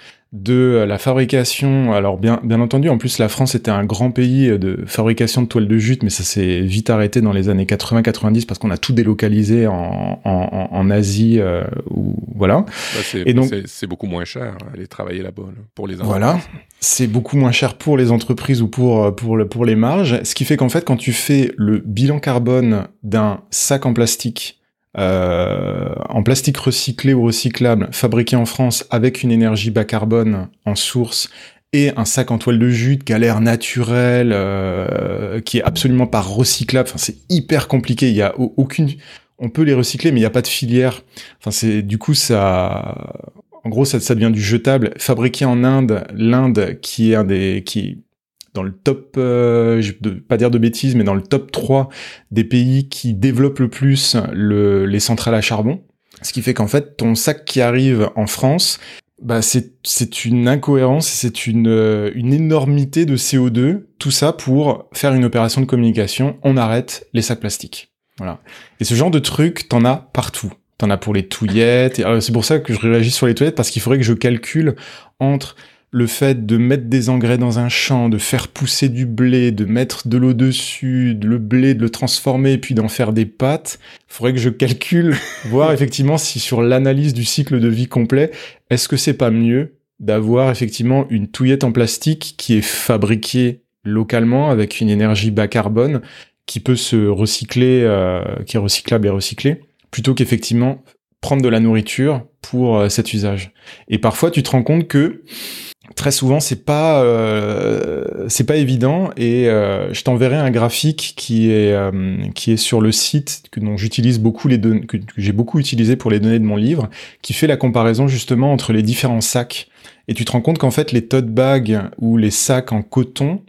de la fabrication. Alors bien, bien entendu, en plus la France était un grand pays de fabrication de toiles de jute, mais ça s'est vite arrêté dans les années 80-90 parce qu'on a tout délocalisé en, en, en Asie euh, ou voilà. Bah, et donc c'est beaucoup moins cher aller travailler là-bas pour les entreprises. Voilà, c'est beaucoup moins cher pour les entreprises ou pour pour pour les marges. Ce qui fait qu'en fait quand tu fais le bilan carbone d'un sac en plastique euh, en plastique recyclé ou recyclable, fabriqué en France avec une énergie bas carbone en source et un sac en toile de jute qui a l'air naturel, euh, qui est absolument pas recyclable. Enfin, c'est hyper compliqué. Il y a aucune. On peut les recycler, mais il n'y a pas de filière. Enfin, c'est du coup ça. En gros, ça, ça devient du jetable. Fabriqué en Inde, l'Inde qui est un des qui dans le top, euh, je ne pas dire de bêtises, mais dans le top 3 des pays qui développent le plus le, les centrales à charbon. Ce qui fait qu'en fait, ton sac qui arrive en France, bah c'est une incohérence, c'est une euh, une énormité de CO2, tout ça pour faire une opération de communication. On arrête les sacs plastiques. Voilà. Et ce genre de truc, t'en as partout. T'en as pour les touillettes. C'est pour ça que je réagis sur les touillettes parce qu'il faudrait que je calcule entre le fait de mettre des engrais dans un champ, de faire pousser du blé, de mettre de l'eau dessus, de le blé, de le transformer, puis d'en faire des pâtes, faudrait que je calcule, voir effectivement si sur l'analyse du cycle de vie complet, est-ce que c'est pas mieux d'avoir effectivement une touillette en plastique qui est fabriquée localement avec une énergie bas carbone qui peut se recycler, euh, qui est recyclable et recyclée, plutôt qu'effectivement prendre de la nourriture pour euh, cet usage. Et parfois, tu te rends compte que très souvent c'est pas euh, c'est pas évident et euh, je t'enverrai un graphique qui est euh, qui est sur le site que j'utilise beaucoup les données que, j'ai beaucoup utilisé pour les données de mon livre qui fait la comparaison justement entre les différents sacs. Et tu te rends compte qu'en fait les tote bags ou les sacs en coton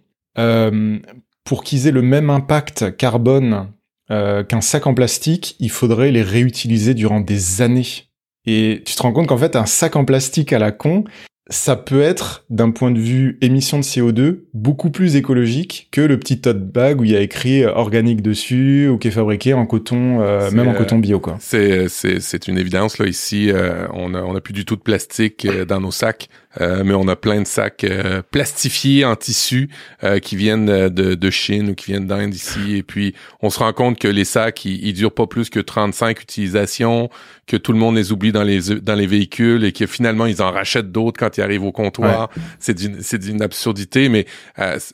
pour qu'ils aient le même impact carbone qu'un sac en plastique il faudrait les réutiliser durant des années. Et tu te rends compte qu'en fait, un sac en plastique à la con, ça peut être, d'un point de vue émission de CO2, beaucoup plus écologique que le petit tote bag où il y a écrit euh, organique dessus ou qui est fabriqué en coton, euh, même en coton bio, quoi. C'est, c'est, c'est une évidence, là, ici. Euh, on a, on a plus du tout de plastique dans nos sacs. Euh, mais on a plein de sacs euh, plastifiés en tissu euh, qui viennent de, de, Chine ou qui viennent d'Inde ici. Et puis, on se rend compte que les sacs, ils, durent pas plus que 35 utilisations, que tout le monde les oublie dans les dans les véhicules et que finalement, ils en rachètent d'autres quand ils arrivent au comptoir. C'est d'une c'est d'une absurdité, mais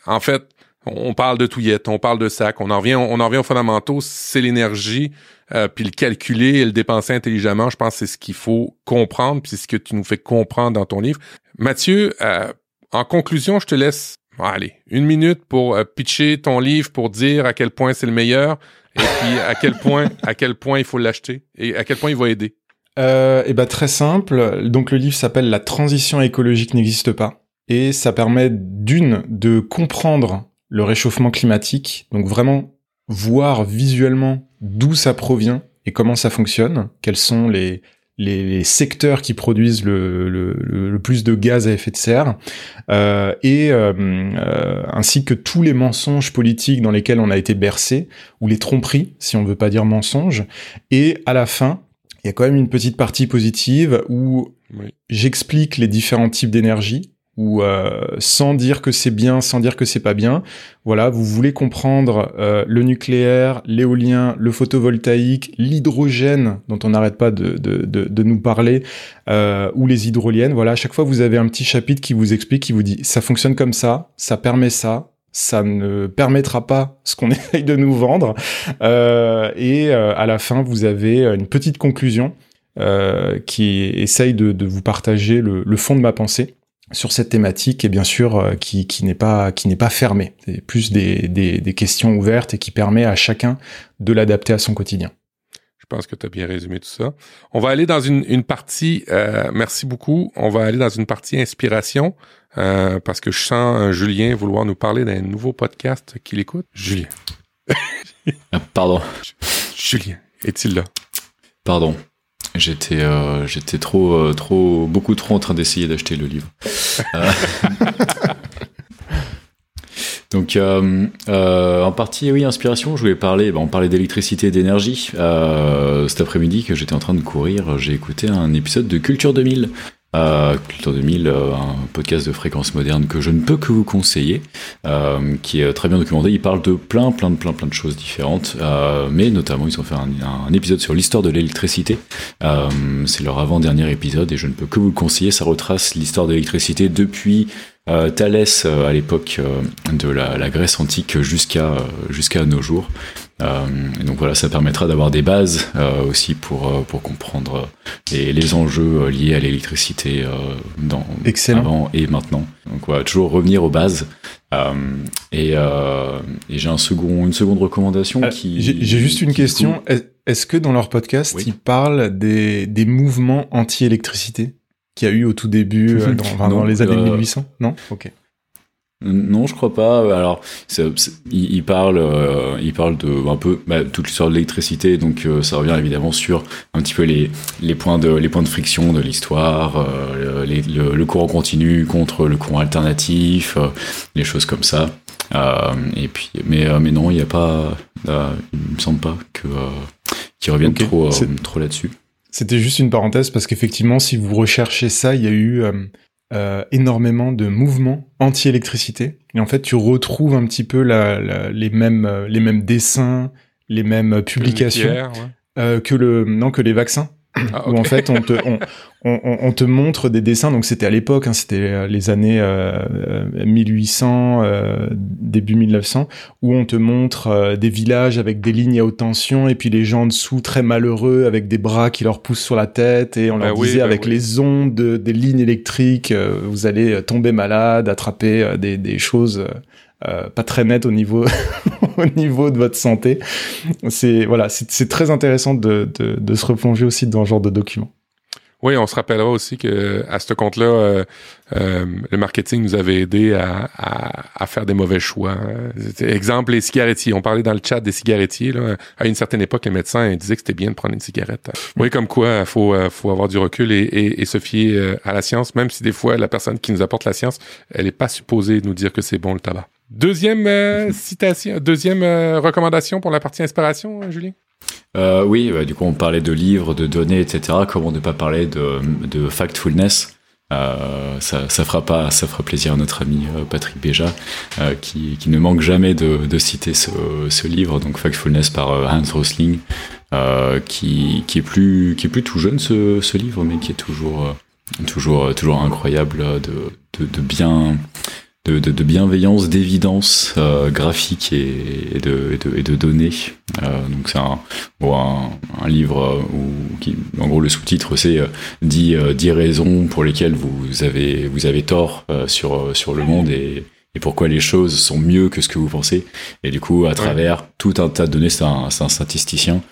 en fait, on parle de touillettes, on parle de sacs, on en revient, on en revient aux fondamentaux, c'est l'énergie, euh, puis le calculer et le dépenser intelligemment, je pense que c'est ce qu'il faut comprendre, puis c'est ce que tu nous fais comprendre dans ton livre. Mathieu, euh, en conclusion, je te laisse, allez, une minute pour euh, pitcher ton livre, pour dire à quel point c'est le meilleur, et puis à quel point, à quel point il faut l'acheter, et à quel point il va aider. Euh, et ben très simple. Donc le livre s'appelle La transition écologique n'existe pas, et ça permet d'une de comprendre le réchauffement climatique, donc vraiment voir visuellement d'où ça provient et comment ça fonctionne, quels sont les, les, secteurs qui produisent le, le, plus de gaz à effet de serre, euh, et euh, euh, ainsi que tous les mensonges politiques dans lesquels on a été bercé, ou les tromperies, si on ne veut pas dire mensonges, et à la fin, il y a quand même une petite partie positive où j'explique les différents types d'énergie ou euh, sans dire que c'est bien, sans dire que c'est pas bien. Voilà, vous voulez comprendre euh, le nucléaire, l'éolien, le photovoltaïque, l'hydrogène dont on n'arrête pas de, de, de, de, nous parler, euh, ou les hydroliennes. Voilà, à chaque fois vous avez un petit chapitre qui vous explique, qui vous dit ça fonctionne comme ça, ça permet ça, ça ne permettra pas ce qu'on essaye de nous vendre. Euh, et euh, à la fin, vous avez une petite conclusion euh, qui essaye de, de vous partager le, le, fond de ma pensée sur cette thématique et bien sûr euh, qui, qui n'est pas qui n'est pas fermé c'est plus des, des, des, questions ouvertes et qui permet à chacun de l'adapter à son quotidien. Je pense que tu as bien résumé tout ça. On va aller dans une, une partie euh, merci beaucoup. On va aller dans une partie inspiration euh, parce que je sens Julien vouloir nous parler d'un nouveau podcast qu'il écoute. Julien. Ah, pardon. Julien est-il là? Pardon J'étais, euh, j'étais trop, euh, trop, beaucoup trop en train d'essayer d'acheter le livre. Euh, donc, en partie, oui, inspiration. Je voulais parler. on parlait d'électricité et d'énergie. cet après-midi, que j'étais en train de courir, j'ai écouté un épisode de Culture 2000 euh, Culture 2000, euh, un podcast de fréquence moderne que je ne peux que vous conseiller, euh, qui est très bien documenté. Il parle de plein, plein, plein, plein de choses différentes, euh, mais notamment ils ont fait un, un épisode sur l'histoire de l'électricité. Euh, c'est leur avant-dernier épisode et je ne peux que vous le conseiller. Ça retrace l'histoire de l'électricité depuis euh, Thalès à l'époque de la, la, Grèce antique jusqu'à jusqu'à nos jours. Euh, donc voilà, ça permettra d'avoir des bases euh, aussi pour, euh, pour comprendre les, les enjeux liés à l'électricité dans avant et maintenant. Donc voilà, toujours revenir aux bases. et, et j'ai un second, une seconde recommandation qui. J'ai juste une question. Est-ce que dans leur podcast, ils parlent des, des mouvements anti-électricité? Qu'il y a eu au tout début, dans, dans les années 1800 Non? Ok. Non, je crois pas. Alors, il, parle, euh, il parle de un peu bah, toute l'histoire de l'électricité, donc euh, ça revient évidemment sur un petit peu les, les points de les points de friction de l'histoire, euh, le, courant continu contre le courant alternatif, les choses comme ça. et puis, mais mais non, il n'y a pas, il me semble pas que qu'ils reviennent trop trop là-dessus. C'était juste une parenthèse parce qu'effectivement, si vous recherchez ça, il y a eu euh, énormément de mouvements anti-électricité. Et en fait, tu retrouves un petit peu la, les mêmes euh, les mêmes dessins, les mêmes publications euh, que le non que les vaccins. Ah, où en fait on te on, on, on, te montre des dessins. Donc c'était à l'époque hein, c'était euh, les années euh, 1800 euh, début 1900 où on te montre euh, des villages avec des lignes à haute tension et puis les gens en dessous très malheureux avec des bras qui leur poussent sur la tête et on leur bah disait bah avec les ondes des lignes électriques vous allez tomber malade attraper des, des choses euh, pas très net au niveau au niveau de votre santé. C'est voilà, c'est très intéressant de, de, de, se replonger aussi dans ce genre de documents. Oui, on se rappellera aussi que à ce compte-là, euh, euh, le marketing nous avait aidé à, à, à faire des mauvais choix. Exemple, les cigarettiers. On parlait dans le chat des cigarettiers. Là. À une certaine époque, les médecins disaient que c'était bien de prendre une cigarette. Oui, comme quoi, faut faut avoir du recul et, et, et, se fier à la science, même si des fois la personne qui nous apporte la science, elle n'est pas supposée nous dire que c'est bon le tabac. Deuxième euh, citation, deuxième euh, recommandation pour la partie inspiration, euh, Julien? Euh, Oui, du coup, on parlait de livres, de données, etc. Comment ne pas parler de, de factfulness? Ça, ça fera pas, ça fera plaisir à notre ami Patrick Béja, qui, qui, ne manque jamais de, de citer ce, ce, livre, donc Factfulness par Hans Rosling, qui, qui est plus, qui est plus tout jeune ce, ce livre, mais qui est toujours, toujours, toujours incroyable de, de bien de, de, de bienveillance, d'évidence euh, graphique et, et, de, et, de, données. Euh, donc c'est un, bon, un, un, livre où, qui, en gros, le sous-titre c'est euh, 10, euh, 10 raisons pour lesquelles vous avez, vous avez tort euh, sur, sur le monde et, et pourquoi les choses sont mieux que ce que vous pensez. Et du coup, à travers tout un tas de données, c'est un, un statisticien.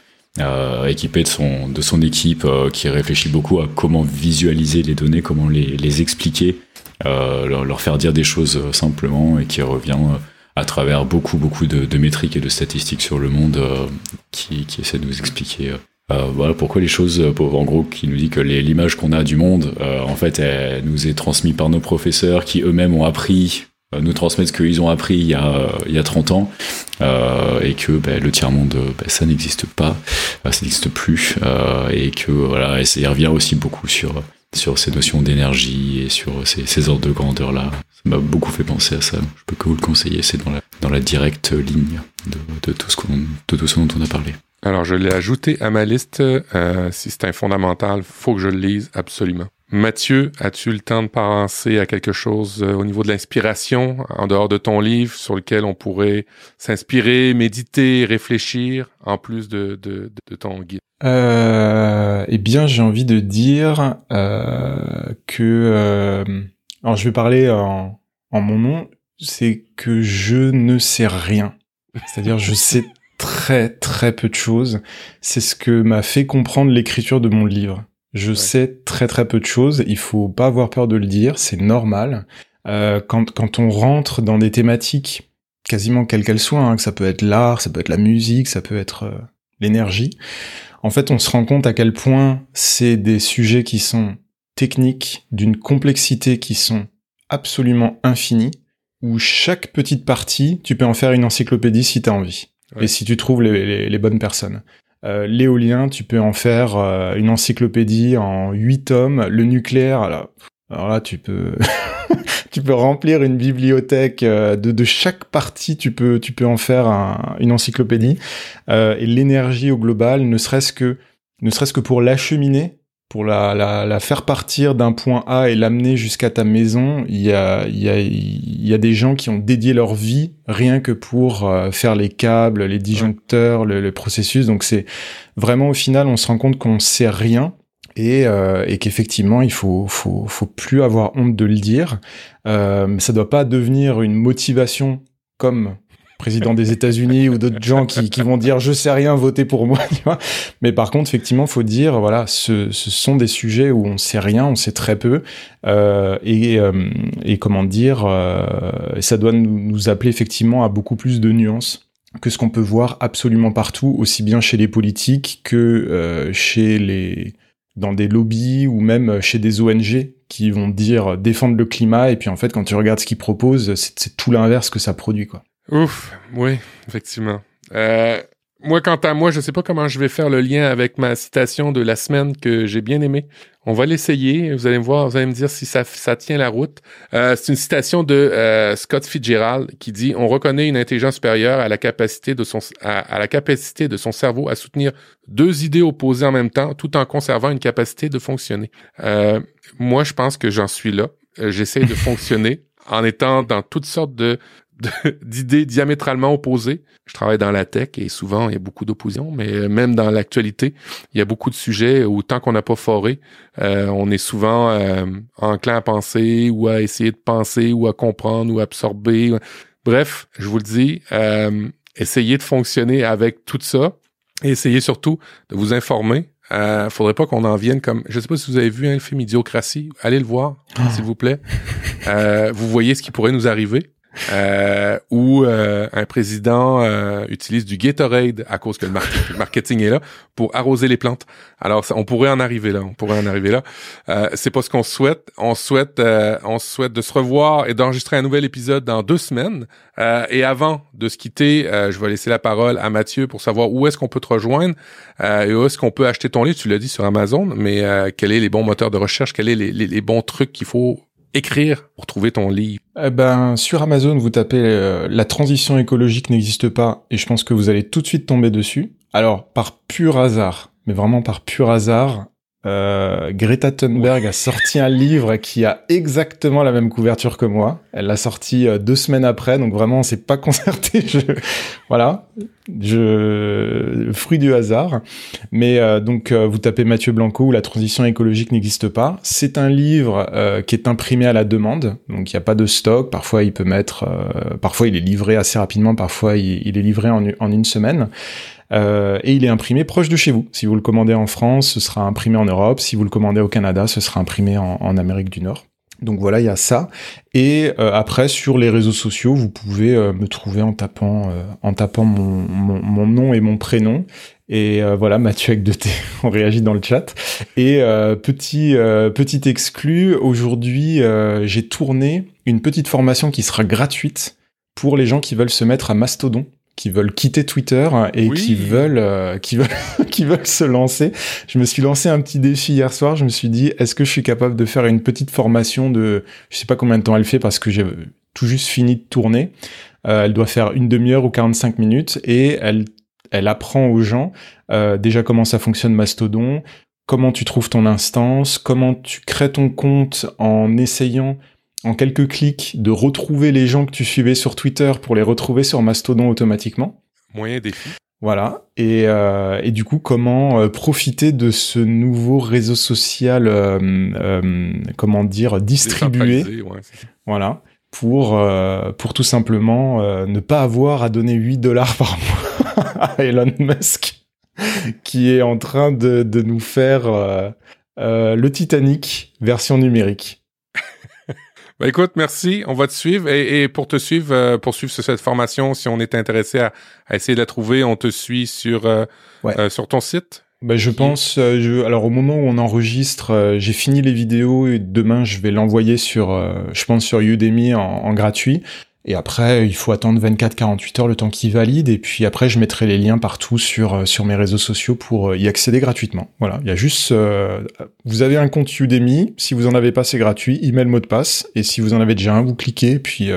Euh, équipé de son, de son équipe euh, qui réfléchit beaucoup à comment visualiser les données, comment les, les expliquer euh, leur, leur, faire dire des choses euh, simplement et qui revient euh, à travers beaucoup beaucoup de, métriques et de statistiques sur le monde qui, essaie de nous expliquer euh, voilà pourquoi les choses, en gros, qui nous dit que l'image qu'on a du monde, euh, en fait, elle nous est transmise par nos professeurs qui eux-mêmes ont appris, euh, nous transmettent ce qu'ils ont appris il y, a, il y a 30 ans, et que bah, le tiers monde, bah, ça n'existe pas, ça n'existe plus, et que voilà, et ça revient aussi beaucoup sur sur ces notions d'énergie et sur ces, ces, ordres de grandeur là. Ça m'a beaucoup fait penser à ça. Je peux que vous le conseiller. C'est dans la, dans la directe ligne de, de tout ce qu'on, de tout ce dont on a parlé. Alors, je l'ai ajouté à ma liste. Euh, si c'est un fondamental, faut que je le lise absolument. Mathieu, as-tu le temps de penser à quelque chose euh, au niveau de l'inspiration, en dehors de ton livre, sur lequel on pourrait s'inspirer, méditer, réfléchir, en plus de, de, de ton guide? Euh, eh bien, j'ai envie de dire euh, que... Euh, alors, je vais parler en, en mon nom, c'est que je ne sais rien. C'est-à-dire, je sais très très peu de choses. C'est ce que m'a fait comprendre l'écriture de mon livre. Je sais très très peu de choses, il faut pas avoir peur de le dire, c'est normal. Euh, quand, quand on rentre dans des thématiques, quasiment quelles qu'elles soient, hein, que ça peut être l'art, ça peut être la musique, ça peut être euh, l'énergie, en fait on se rend compte à quel point c'est des sujets qui sont techniques, d'une complexité qui sont absolument infinies, où chaque petite partie, tu peux en faire une encyclopédie si tu as envie. Et si tu trouves les, les bonnes personnes. Euh, l'éolien, tu peux en faire euh, une encyclopédie en huit tomes. Le nucléaire, alors, alors là, tu peux, tu peux remplir une bibliothèque euh, de, de, chaque partie. Tu peux, tu peux en faire une encyclopédie. et l'énergie au global, ne serait-ce que, ne serait-ce que pour l'acheminer, pour la, la, la, faire partir d'un point A et l'amener jusqu'à ta maison, il y a, il y, a, il y a des gens qui ont dédié leur vie rien que pour euh, faire les câbles, les disjoncteurs, le, processus. Donc c'est vraiment au final, on se rend compte qu'on sait rien et, euh, et qu'effectivement il faut, faut, faut plus avoir honte de le dire. Euh, ça doit pas devenir une motivation comme président des États-Unis ou d'autres gens qui, qui, vont dire je sais rien, votez pour moi. Mais par contre, effectivement, faut dire voilà, ce, ce, sont des sujets où on sait rien, on sait très peu, euh, et, euh, et, comment dire, euh, ça doit nous, nous, appeler effectivement à beaucoup plus de nuances que ce qu'on peut voir absolument partout, aussi bien chez les politiques que euh, chez les dans des lobbies ou même chez des ONG qui vont dire défendre le climat et puis en fait quand tu regardes ce qu'ils proposent c'est tout l'inverse que ça produit quoi. Ouf, oui, effectivement. Euh, moi, quant à moi, je sais pas comment je vais faire le lien avec ma citation de la semaine que j'ai bien aimée. On va l'essayer. Vous allez me voir, vous allez me dire si ça, ça tient la route. Euh, c'est une citation de euh, Scott Fitzgerald qui dit "On reconnaît une intelligence supérieure à la capacité de son à, la capacité de son cerveau à soutenir deux idées opposées en même temps, tout en conservant une capacité de fonctionner." Euh, moi, je pense que j'en suis là. Euh, j'essaie de fonctionner en étant dans toutes sortes de d'idées diamétralement opposées. Je travaille dans la tech et souvent il y a beaucoup d'opposition, mais même dans l'actualité, il y a beaucoup de sujets où tant qu'on n'a pas foré, euh, on est souvent euh, enclin à penser ou à essayer de penser ou à comprendre ou absorber. Bref, je vous le dis, euh, essayez de fonctionner avec tout ça et essayez surtout de vous informer. Euh, faudrait pas qu'on en vienne comme je sais pas si vous avez vu un le film Idiocratie allez le voir ah. s'il vous plaît euh, vous voyez ce qui pourrait nous arriver euh, où euh, un président euh, utilise du Gatorade à cause que le, marketing est là pour arroser les plantes. Alors on pourrait en arriver là, on pourrait en arriver là. Euh, c'est pas ce qu'on souhaite. On souhaite, euh, on souhaite de se revoir et d'enregistrer un nouvel épisode dans deux semaines. et avant de se quitter, je vais laisser la parole à Mathieu pour savoir où est-ce qu'on peut te rejoindre et où est-ce qu'on peut acheter ton livre. Tu l'as dit sur Amazon, mais quels est les bons moteurs de recherche, quels est les, les, les bons trucs qu'il faut écrire pour trouver ton livre? Eh ben, sur Amazon, vous tapez euh, la transition écologique n'existe pas et je pense que vous allez tout de suite tomber dessus. Alors, par pur hasard, mais vraiment par pur hasard, euh, Greta Thunberg a sorti un livre qui a exactement la même couverture que moi. Elle l'a sorti euh, deux semaines après, donc vraiment on s'est pas concerté. Je... Voilà, je fruit du hasard. Mais euh, donc euh, vous tapez Mathieu Blanco où la transition écologique n'existe pas. C'est un livre qui est imprimé à la demande, donc il n'y a pas de stock. Parfois il peut mettre, parfois il est livré assez rapidement, parfois il, est livré en une semaine. Euh, et il est imprimé proche de chez vous. Si vous le commandez en France, ce sera imprimé en Europe. Si vous le commandez au Canada, ce sera imprimé en, Amérique du Nord. Donc voilà, il y a ça. Et euh, après, sur les réseaux sociaux, vous pouvez euh, me trouver en tapant, mon, nom et mon prénom. Et voilà, Mathieu avec deux T, on réagit dans le chat. Et petit, petit exclu, aujourd'hui, j'ai tourné une petite formation qui sera gratuite pour les gens qui veulent se mettre à Mastodon qui veulent quitter Twitter et qui veulent euh, qui veulent qui veulent se lancer. Je me suis lancé un petit défi hier soir. Je me suis dit est-ce que je suis capable de faire une petite formation de je sais pas combien de temps elle fait parce que j'ai tout juste fini de tourner. Euh, elle doit faire une demi-heure ou 45 minutes et elle elle apprend aux gens euh, déjà comment ça fonctionne Mastodon, comment tu trouves ton instance, comment tu crées ton compte en essayant en quelques clics de retrouver les gens que tu suivais sur Twitter pour les retrouver sur Mastodon automatiquement. Moyen défi. Voilà. Et, euh, et du coup, comment euh, profiter de ce nouveau réseau social, euh, euh comment dire, distribué. voilà. Pour, euh, pour tout simplement ne pas avoir à donner 8 dollars par mois à Elon Musk, qui est en train de, de nous faire le Titanic version numérique. Ben écoute, merci. On va te suivre. Et, pour te suivre, euh, pour suivre cette formation, si on est intéressé à, essayer de la trouver, on te suit sur, euh, euh, sur ton site? Ben je pense, je, alors au moment où on enregistre, j'ai fini les vidéos et demain je vais l'envoyer sur, je pense sur Udemy en gratuit. Et après, il faut attendre 24-48 heures le temps qu'il valide. Et puis après, je mettrai les liens partout sur euh, sur mes réseaux sociaux pour euh, y accéder gratuitement. Voilà, il y a juste, euh, vous avez un compte Udemy. Si vous en avez pas, c'est gratuit. Email, mot de passe. Et si vous en avez déjà un, vous cliquez, puis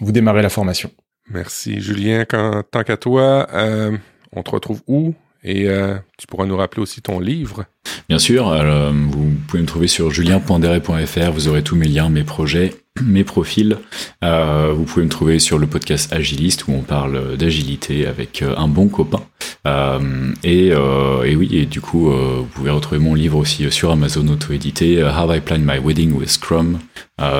vous démarrez la formation. Merci Julien. Quand, tant qu'à toi, on te retrouve où? Et tu pourras nous rappeler aussi ton livre. Bien sûr. vous pouvez me trouver sur julien.deret.fr. Vous aurez tous mes liens, mes projets mes profils. Euh, vous pouvez me trouver sur le podcast Agiliste où on parle d'agilité avec euh, un bon copain. Euh, et, et, oui, et du coup, vous pouvez retrouver mon livre aussi sur Amazon auto-édité, How I Plan My Wedding with Scrum.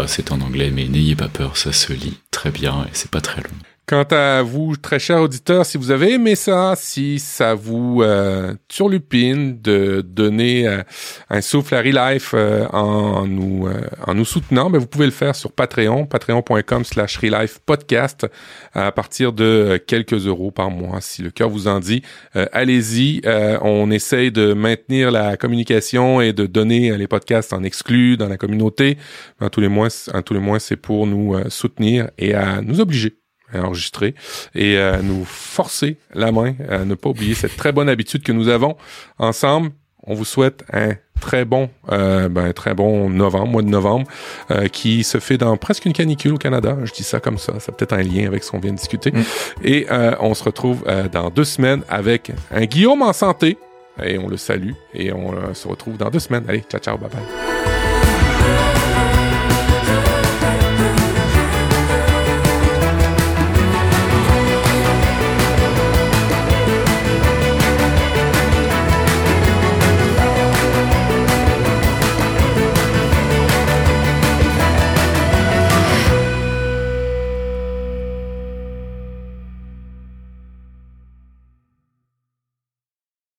c'est en anglais, mais n'ayez pas peur, ça se lit très bien et c'est pas très long. Quant à vous, très chers auditeurs, si vous avez aimé ça, si ça vous euh, turlupine de donner euh, un souffle à Relife euh, en nous euh, en nous soutenant, ben vous pouvez le faire sur Patreon, patreon.com slash Podcast à partir de quelques euros par mois, si le cœur vous en dit. Allez-y, on essaye de maintenir la communication et de donner les podcasts en exclus dans la communauté. En tous les mois, en tous les mois, c'est pour nous soutenir et à nous obliger enregistrer et à nous forcer la main à ne pas oublier cette très bonne habitude que nous avons ensemble. On vous souhaite un très bon, euh, ben, très bon novembre, mois de novembre, euh, qui se fait dans presque une canicule au Canada. Je dis ça comme ça, ça peut-être un lien avec ce qu'on vient de discuter. Mm. Et euh, on se retrouve euh, dans deux semaines avec un Guillaume en santé. Et on le salue et on se retrouve dans deux semaines. Allez, ciao, ciao, bye bye.